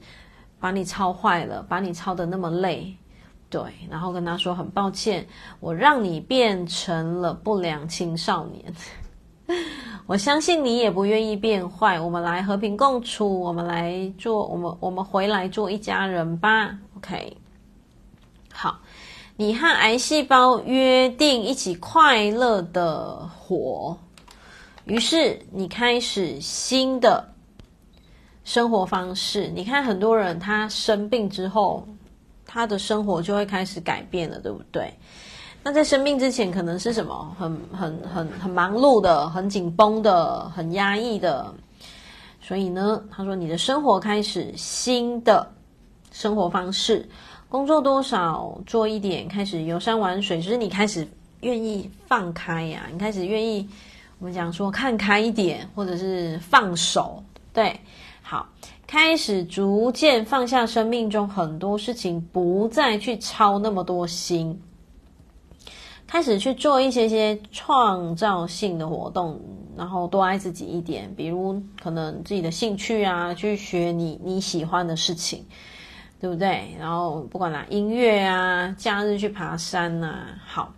把你操坏了，把你操得那么累。对，然后跟他说很抱歉，我让你变成了不良青少年。我相信你也不愿意变坏，我们来和平共处，我们来做，我们我们回来做一家人吧。OK。好，你和癌细胞约定一起快乐的活，于是你开始新的生活方式。你看，很多人他生病之后，他的生活就会开始改变了，对不对？那在生病之前，可能是什么？很、很、很、很忙碌的，很紧绷的，很压抑的。所以呢，他说，你的生活开始新的生活方式。工作多少做一点，开始游山玩水，就是你开始愿意放开呀、你开始愿意我们讲说看开一点，或者是放手，对，好，开始逐渐放下生命中很多事情，不再去操那么多心，开始去做一些些创造性的活动，然后多爱自己一点，比如可能自己的兴趣啊，去学你你喜欢的事情。对不对？然后不管啦，音乐啊，假日去爬山呐、啊，好。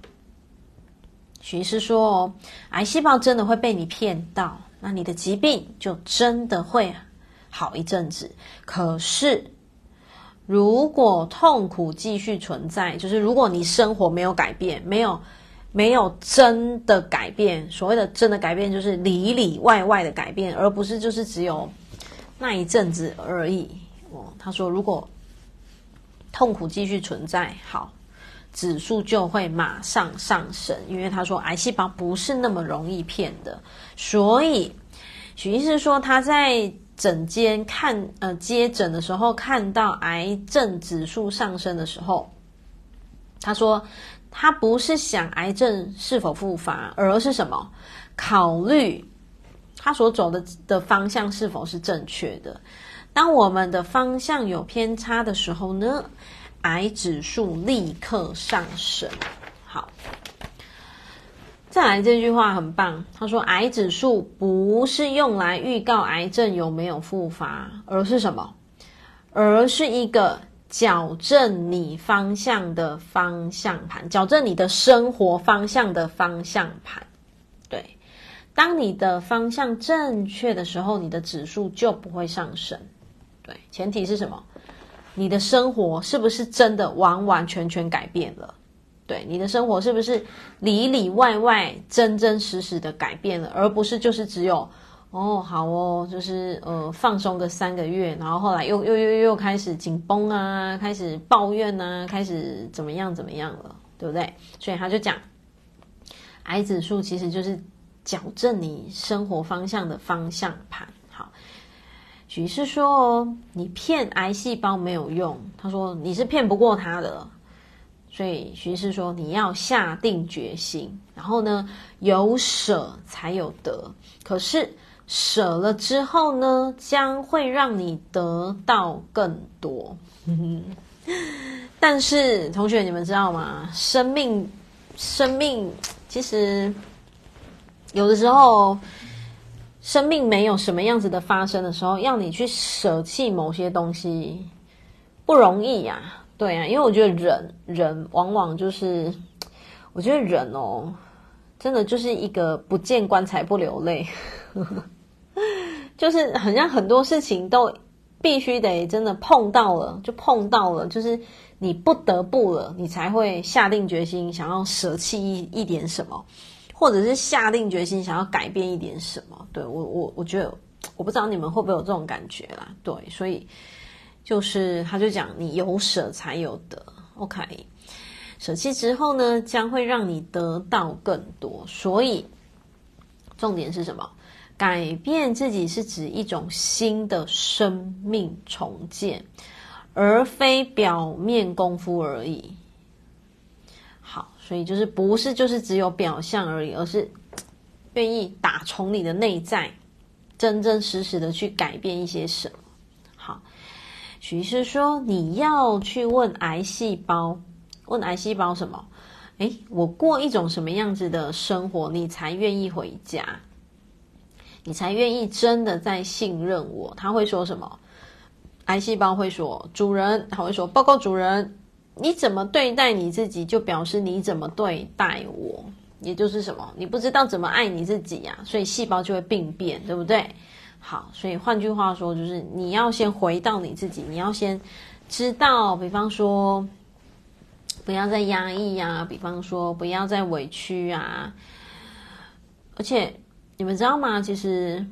许医师说哦，癌细胞真的会被你骗到，那你的疾病就真的会好一阵子。可是，如果痛苦继续存在，就是如果你生活没有改变，没有没有真的改变，所谓的真的改变，就是里里外外的改变，而不是就是只有那一阵子而已。哦，他说如果。痛苦继续存在，好，指数就会马上上升，因为他说癌细胞不是那么容易骗的，所以许医师说他在诊间看呃接诊的时候看到癌症指数上升的时候，他说他不是想癌症是否复发，而是什么？考虑他所走的的方向是否是正确的。当我们的方向有偏差的时候呢，癌指数立刻上升。好，再来这句话很棒。他说，癌指数不是用来预告癌症有没有复发，而是什么？而是一个矫正你方向的方向盘，矫正你的生活方向的方向盘。对，当你的方向正确的时候，你的指数就不会上升。对，前提是什么？你的生活是不是真的完完全全改变了？对，你的生活是不是里里外外真真实实的改变了，而不是就是只有哦，好哦，就是呃放松个三个月，然后后来又又又又开始紧绷啊，开始抱怨啊，开始怎么样怎么样了，对不对？所以他就讲，癌指数其实就是矫正你生活方向的方向盘。好。许医师说：“，你骗癌细胞没有用。他说你是骗不过他的，所以徐医师说你要下定决心，然后呢，有舍才有得。可是舍了之后呢，将会让你得到更多。但是同学，你们知道吗？生命，生命其实有的时候。”生命没有什么样子的发生的时候，要你去舍弃某些东西不容易呀，对呀，因为我觉得人人往往就是，我觉得人哦，真的就是一个不见棺材不流泪，就是好像很多事情都必须得真的碰到了，就碰到了，就是你不得不了，你才会下定决心想要舍弃一一点什么，或者是下定决心想要改变一点什么。对，我我我觉得，我不知道你们会不会有这种感觉啦。对，所以就是他就讲，你有舍才有得。OK。舍弃之后呢，将会让你得到更多。所以，重点是什么？改变自己是指一种新的生命重建，而非表面功夫而已。好，所以就是不是就是只有表象而已，而是愿意打从你的内在，真真实实的去改变一些什么。好，许医师说你要去问癌细胞。问癌细胞什么？诶，我过一种什么样子的生活，你才愿意回家？你才愿意真的在信任我？他会说什么？癌细胞会说：“主人。”他会说：“报告主人，你怎么对待你自己，就表示你怎么对待我。也就是什么？你不知道怎么爱你自己呀，所以细胞就会病变，对不对？好，所以换句话说，就是你要先回到你自己，你要先知道，比方说。不要再压抑呀、啊，比方说不要再委屈啊。而且你们知道吗？其实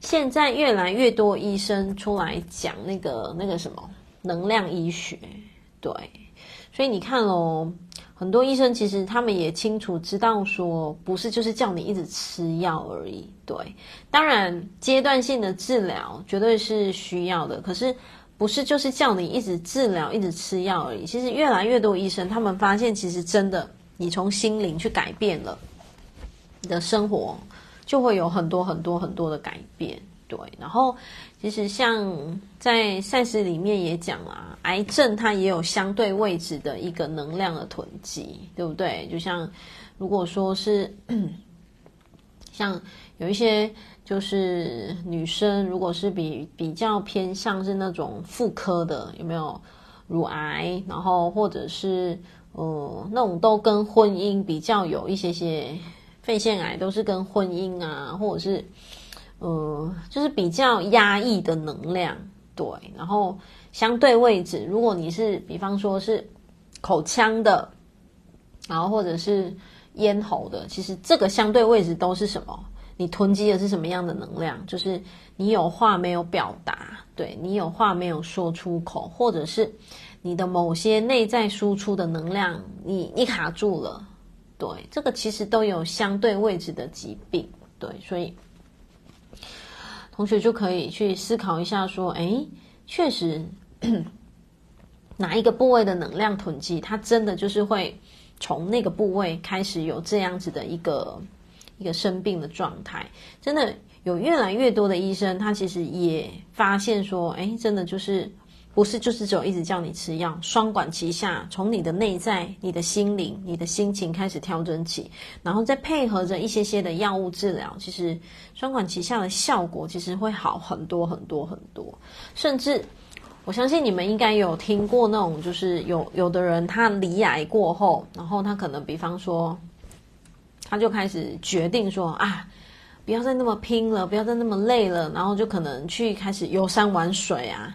现在越来越多医生出来讲那个那个什么能量医学，对。所以你看哦，很多医生其实他们也清楚知道说，不是就是叫你一直吃药而已。对，当然阶段性的治疗绝对是需要的，可是。不是，就是叫你一直治疗、一直吃药而已。其实越来越多医生，他们发现，其实真的，你从心灵去改变了，你的生活就会有很多很多很多的改变。对，然后其实像在赛事里面也讲啦，癌症它也有相对位置的一个能量的囤积，对不对？就像如果说是 像有一些。就是女生，如果是比比较偏向是那种妇科的，有没有乳癌？然后或者是呃那种都跟婚姻比较有一些些肺腺癌，都是跟婚姻啊，或者是呃就是比较压抑的能量。对，然后相对位置，如果你是比方说是口腔的，然后或者是咽喉的，其实这个相对位置都是什么？你囤积的是什么样的能量？就是你有话没有表达，对，你有话没有说出口，或者是你的某些内在输出的能量，你你卡住了，对，这个其实都有相对位置的疾病，对，所以同学就可以去思考一下，说，诶，确实 哪一个部位的能量囤积，它真的就是会从那个部位开始有这样子的一个。一个生病的状态，真的有越来越多的医生，他其实也发现说，哎，真的就是不是就是只有一直叫你吃药，双管齐下，从你的内在、你的心灵、你的心情开始调整起，然后再配合着一些些的药物治疗，其实双管齐下的效果其实会好很多很多很多，甚至我相信你们应该有听过那种，就是有有的人他离癌过后，然后他可能比方说。他就开始决定说啊，不要再那么拼了，不要再那么累了，然后就可能去开始游山玩水啊，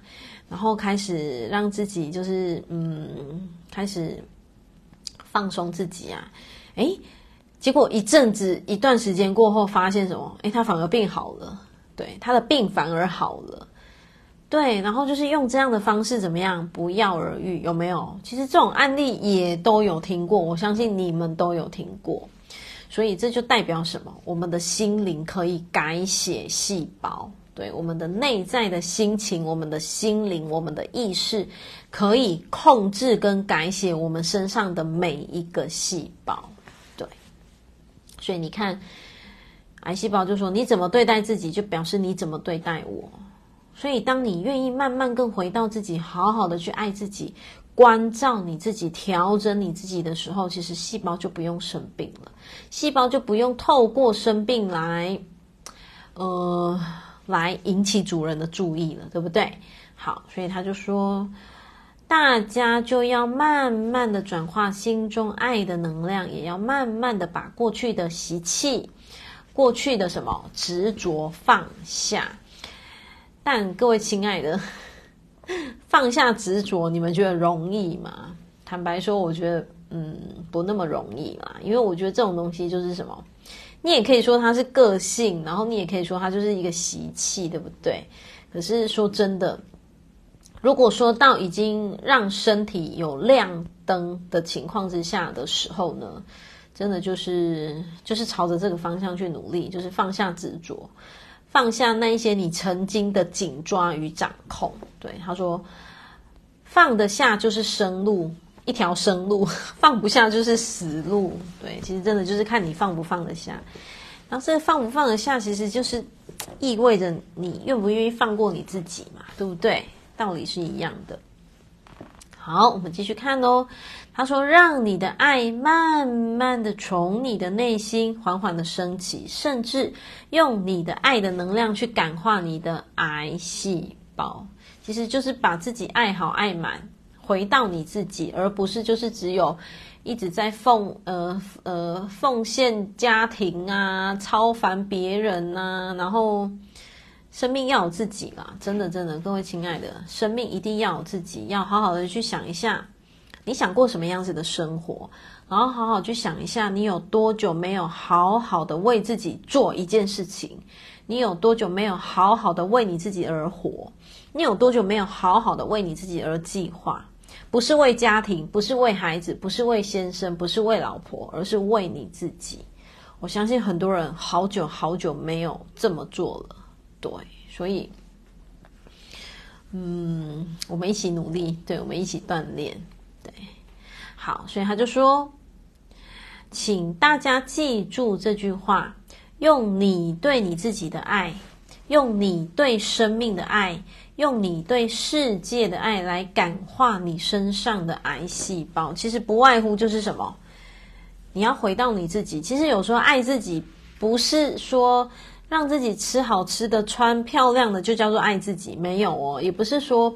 然后开始让自己就是嗯，开始放松自己啊，诶，结果一阵子一段时间过后，发现什么？诶，他反而病好了，对，他的病反而好了，对，然后就是用这样的方式怎么样？不药而愈，有没有？其实这种案例也都有听过，我相信你们都有听过。所以这就代表什么？我们的心灵可以改写细胞，对，我们的内在的心情，我们的心灵，我们的意识，可以控制跟改写我们身上的每一个细胞，对。所以你看，癌细胞就说：“你怎么对待自己，就表示你怎么对待我。”所以，当你愿意慢慢更回到自己，好好的去爱自己。关照你自己，调整你自己的时候，其实细胞就不用生病了，细胞就不用透过生病来，呃，来引起主人的注意了，对不对？好，所以他就说，大家就要慢慢的转化心中爱的能量，也要慢慢的把过去的习气、过去的什么执着放下。但各位亲爱的，放下执着，你们觉得容易吗？坦白说，我觉得嗯不那么容易啦，因为我觉得这种东西就是什么。你也可以说它是个性，然后你也可以说它就是一个习气，对不对？可是说真的，如果说到已经让身体有亮灯的情况之下的时候呢，真的就是就是朝着这个方向去努力，就是放下执着，放下那一些你曾经的紧抓与掌控。对，他说，放得下就是生路。一条生路，放不下就是死路。对，其实真的就是看你放不放得下。然后这放不放得下，其实就是意味着你愿不愿意放过你自己嘛，对不对？道理是一样的。好，我们继续看哦。他说：“让你的爱慢慢的从你的内心缓缓的升起，甚至用你的爱的能量去感化你的癌细胞。其实就是把自己爱好爱满。”回到你自己，而不是就是只有一直在奉呃呃奉献家庭啊，超凡别人啊，然后生命要有自己啦，真的真的，各位亲爱的，生命一定要有自己，要好好的去想一下，你想过什么样子的生活，然后好好去想一下，你有多久没有好好的为自己做一件事情，你有多久没有好好的为你自己而活，你有多久没有好好的为你自己而计划。不是为家庭，不是为孩子，不是为先生，不是为老婆，而是为你自己。我相信很多人好久好久没有这么做了，对，所以，嗯，我们一起努力，对，我们一起锻炼，对，好，所以他就说，请大家记住这句话，用你对你自己的爱，用你对生命的爱。用你对世界的爱来感化你身上的癌细胞，其实不外乎就是什么？你要回到你自己。其实有时候爱自己，不是说让自己吃好吃的、穿漂亮的就叫做爱自己，没有哦。也不是说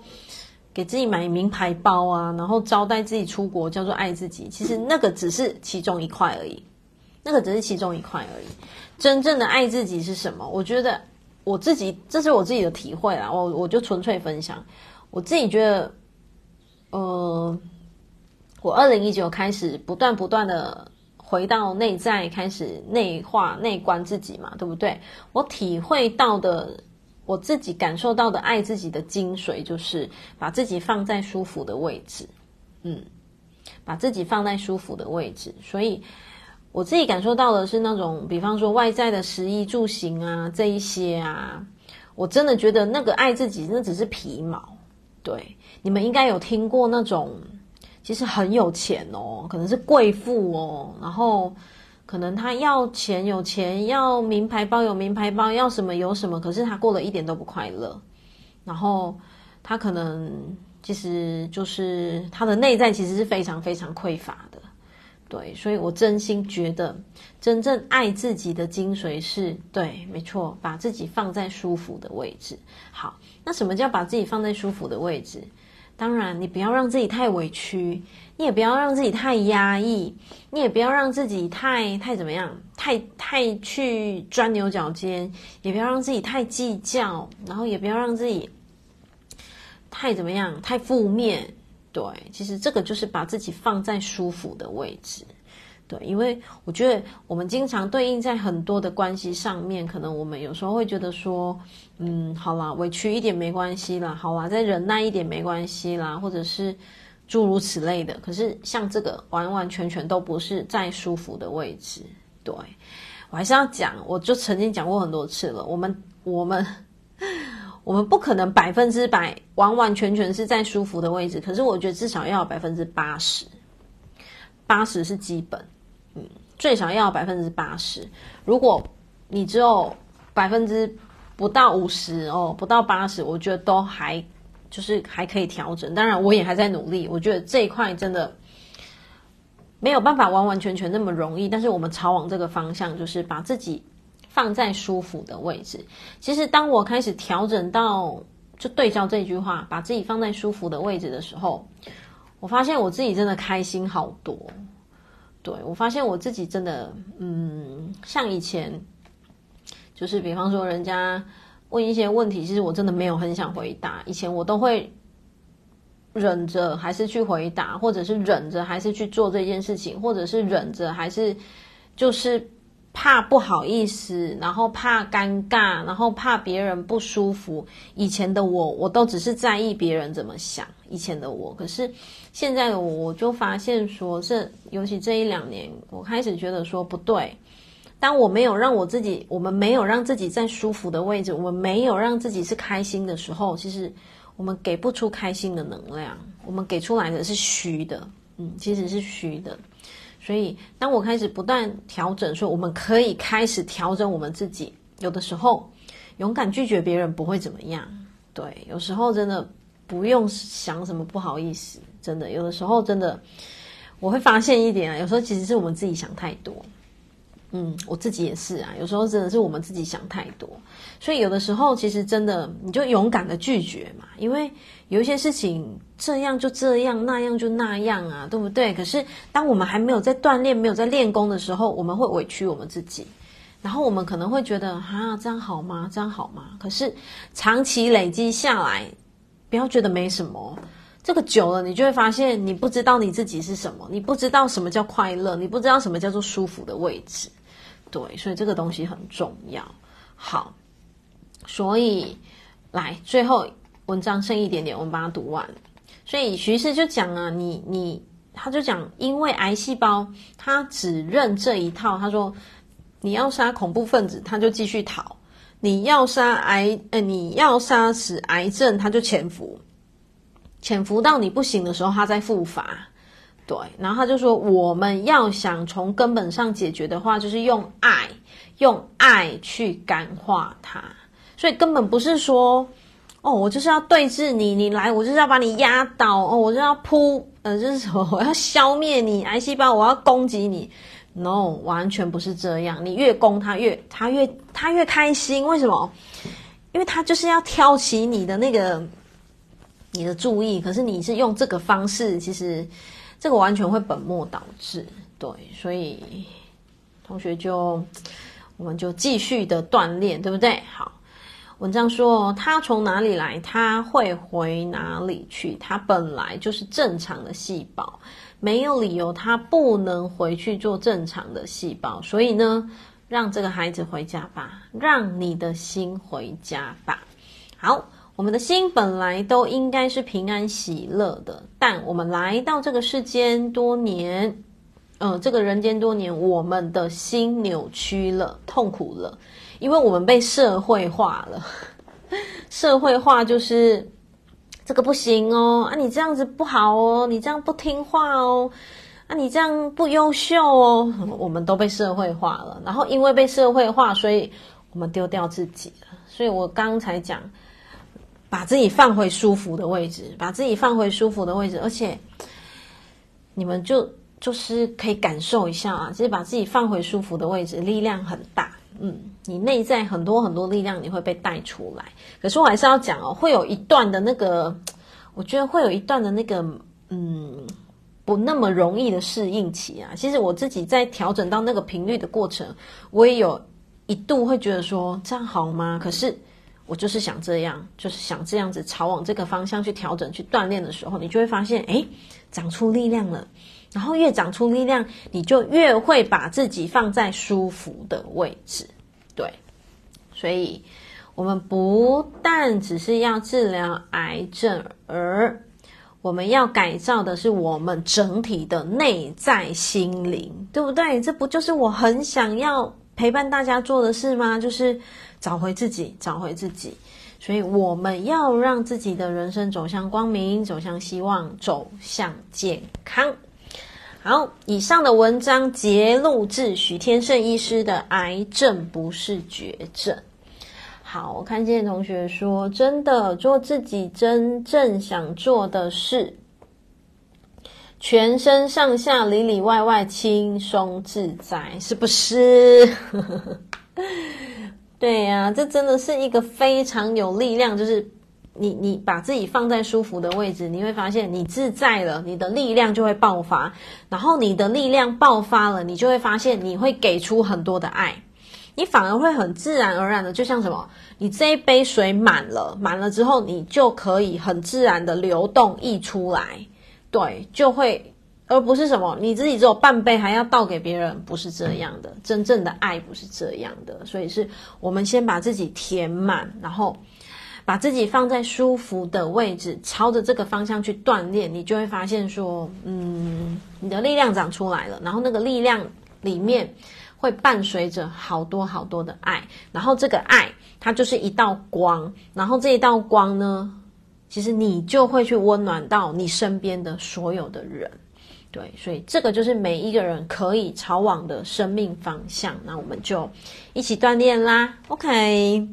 给自己买名牌包啊，然后招待自己出国叫做爱自己。其实那个只是其中一块而已，那个只是其中一块而已。真正的爱自己是什么？我觉得。我自己，这是我自己的体会啦，我我就纯粹分享。我自己觉得，呃，我二零一九开始不断不断的回到内在，开始内化、内观自己嘛，对不对？我体会到的，我自己感受到的爱自己的精髓，就是把自己放在舒服的位置，嗯，把自己放在舒服的位置，所以。我自己感受到的是那种，比方说外在的食衣住行啊，这一些啊，我真的觉得那个爱自己，那只是皮毛。对，你们应该有听过那种，其实很有钱哦，可能是贵妇哦，然后可能他要钱有钱，要名牌包有名牌包，要什么有什么，可是他过得一点都不快乐。然后他可能其实就是他的内在其实是非常非常匮乏的。对，所以我真心觉得，真正爱自己的精髓是对，没错，把自己放在舒服的位置。好，那什么叫把自己放在舒服的位置？当然，你不要让自己太委屈，你也不要让自己太压抑，你也不要让自己太太怎么样，太太去钻牛角尖，也不要让自己太计较，然后也不要让自己太怎么样，太负面。对，其实这个就是把自己放在舒服的位置。对，因为我觉得我们经常对应在很多的关系上面，可能我们有时候会觉得说，嗯，好啦，委屈一点没关系啦，好啦，再忍耐一点没关系啦，或者是诸如此类的。可是像这个完完全全都不是在舒服的位置。对，我还是要讲，我就曾经讲过很多次了，我们我们。我们不可能百分之百完完全全是在舒服的位置，可是我觉得至少要有百分之八十，八十是基本，嗯，最少要有百分之八十。如果你只有百分之不到五十哦，不到八十，我觉得都还就是还可以调整。当然，我也还在努力。我觉得这一块真的没有办法完完全全那么容易，但是我们朝往这个方向，就是把自己。放在舒服的位置。其实，当我开始调整到就对照这句话，把自己放在舒服的位置的时候，我发现我自己真的开心好多。对，我发现我自己真的，嗯，像以前，就是比方说人家问一些问题，其实我真的没有很想回答。以前我都会忍着还是去回答，或者是忍着还是去做这件事情，或者是忍着还是就是。怕不好意思，然后怕尴尬，然后怕别人不舒服。以前的我，我都只是在意别人怎么想。以前的我，可是现在的我，我就发现说，这尤其这一两年，我开始觉得说不对。当我没有让我自己，我们没有让自己在舒服的位置，我们没有让自己是开心的时候，其实我们给不出开心的能量，我们给出来的是虚的，嗯，其实是虚的。所以，当我开始不断调整，说我们可以开始调整我们自己。有的时候，勇敢拒绝别人不会怎么样。对，有时候真的不用想什么不好意思，真的，有的时候真的，我会发现一点啊，有时候其实是我们自己想太多。嗯，我自己也是啊，有时候真的是我们自己想太多。所以有的时候，其实真的你就勇敢的拒绝嘛，因为。有一些事情这样就这样，那样就那样啊，对不对？可是当我们还没有在锻炼、没有在练功的时候，我们会委屈我们自己，然后我们可能会觉得啊，这样好吗？这样好吗？可是长期累积下来，不要觉得没什么，这个久了，你就会发现你不知道你自己是什么，你不知道什么叫快乐，你不知道什么叫做舒服的位置，对，所以这个东西很重要。好，所以来最后。文章剩一点点，我们把它读完。所以徐师就讲啊，你你，他就讲，因为癌细胞他只认这一套。他说，你要杀恐怖分子，他就继续逃；你要杀癌，呃，你要杀死癌症，他就潜伏，潜伏到你不行的时候，他再复发。对，然后他就说，我们要想从根本上解决的话，就是用爱，用爱去感化它。所以根本不是说。哦，我就是要对峙你，你来，我就是要把你压倒。哦，我就是要扑，呃，就是什么，我要消灭你癌细胞，我要攻击你。No，完全不是这样。你越攻他越，他越他越开心。为什么？因为他就是要挑起你的那个你的注意。可是你是用这个方式，其实这个完全会本末倒置。对，所以同学就我们就继续的锻炼，对不对？好。文章说，他从哪里来，他会回哪里去。他本来就是正常的细胞，没有理由他不能回去做正常的细胞。所以呢，让这个孩子回家吧，让你的心回家吧。好，我们的心本来都应该是平安喜乐的，但我们来到这个世间多年，呃，这个人间多年，我们的心扭曲了，痛苦了。因为我们被社会化了，社会化就是这个不行哦，啊，你这样子不好哦，你这样不听话哦，啊，你这样不优秀哦，我们都被社会化了。然后因为被社会化，所以我们丢掉自己了。所以我刚才讲，把自己放回舒服的位置，把自己放回舒服的位置，而且你们就就是可以感受一下啊，就是把自己放回舒服的位置，力量很大。嗯，你内在很多很多力量，你会被带出来。可是我还是要讲哦，会有一段的那个，我觉得会有一段的那个，嗯，不那么容易的适应期啊。其实我自己在调整到那个频率的过程，我也有一度会觉得说这样好吗？可是我就是想这样，就是想这样子朝往这个方向去调整、去锻炼的时候，你就会发现，诶，长出力量了。然后越长出力量，你就越会把自己放在舒服的位置，对。所以，我们不但只是要治疗癌症，而我们要改造的是我们整体的内在心灵，对不对？这不就是我很想要陪伴大家做的事吗？就是找回自己，找回自己。所以，我们要让自己的人生走向光明，走向希望，走向健康。好，以上的文章节录自许天胜医师的《癌症不是绝症》。好，我看见同学说，真的做自己真正想做的事，全身上下里里外外轻松自在，是不是？对呀、这真的是一个非常有力量，就是你你把自己放在舒服的位置，你会发现你自在了，你的力量就会爆发。然后你的力量爆发了，你就会发现你会给出很多的爱，你反而会很自然而然的，就像什么，你这一杯水满了，满了之后，你就可以很自然的流动溢出来，对，就会。而不是什么你自己只有半杯还要倒给别人，不是这样的。真正的爱不是这样的，所以是我们先把自己填满，然后把自己放在舒服的位置，朝着这个方向去锻炼，你就会发现说，嗯，你的力量长出来了，然后那个力量里面会伴随着好多好多的爱，然后这个爱它就是一道光，然后这一道光呢，其实你就会去温暖到你身边的所有的人。对，所以这个就是每一个人可以朝往的生命方向。那我们就一起锻炼啦。OK，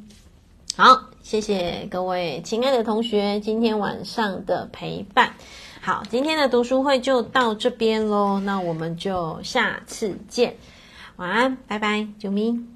好，谢谢各位亲爱的同学今天晚上的陪伴。好，今天的读书会就到这边喽。那我们就下次见，晚安，拜拜，啾咪。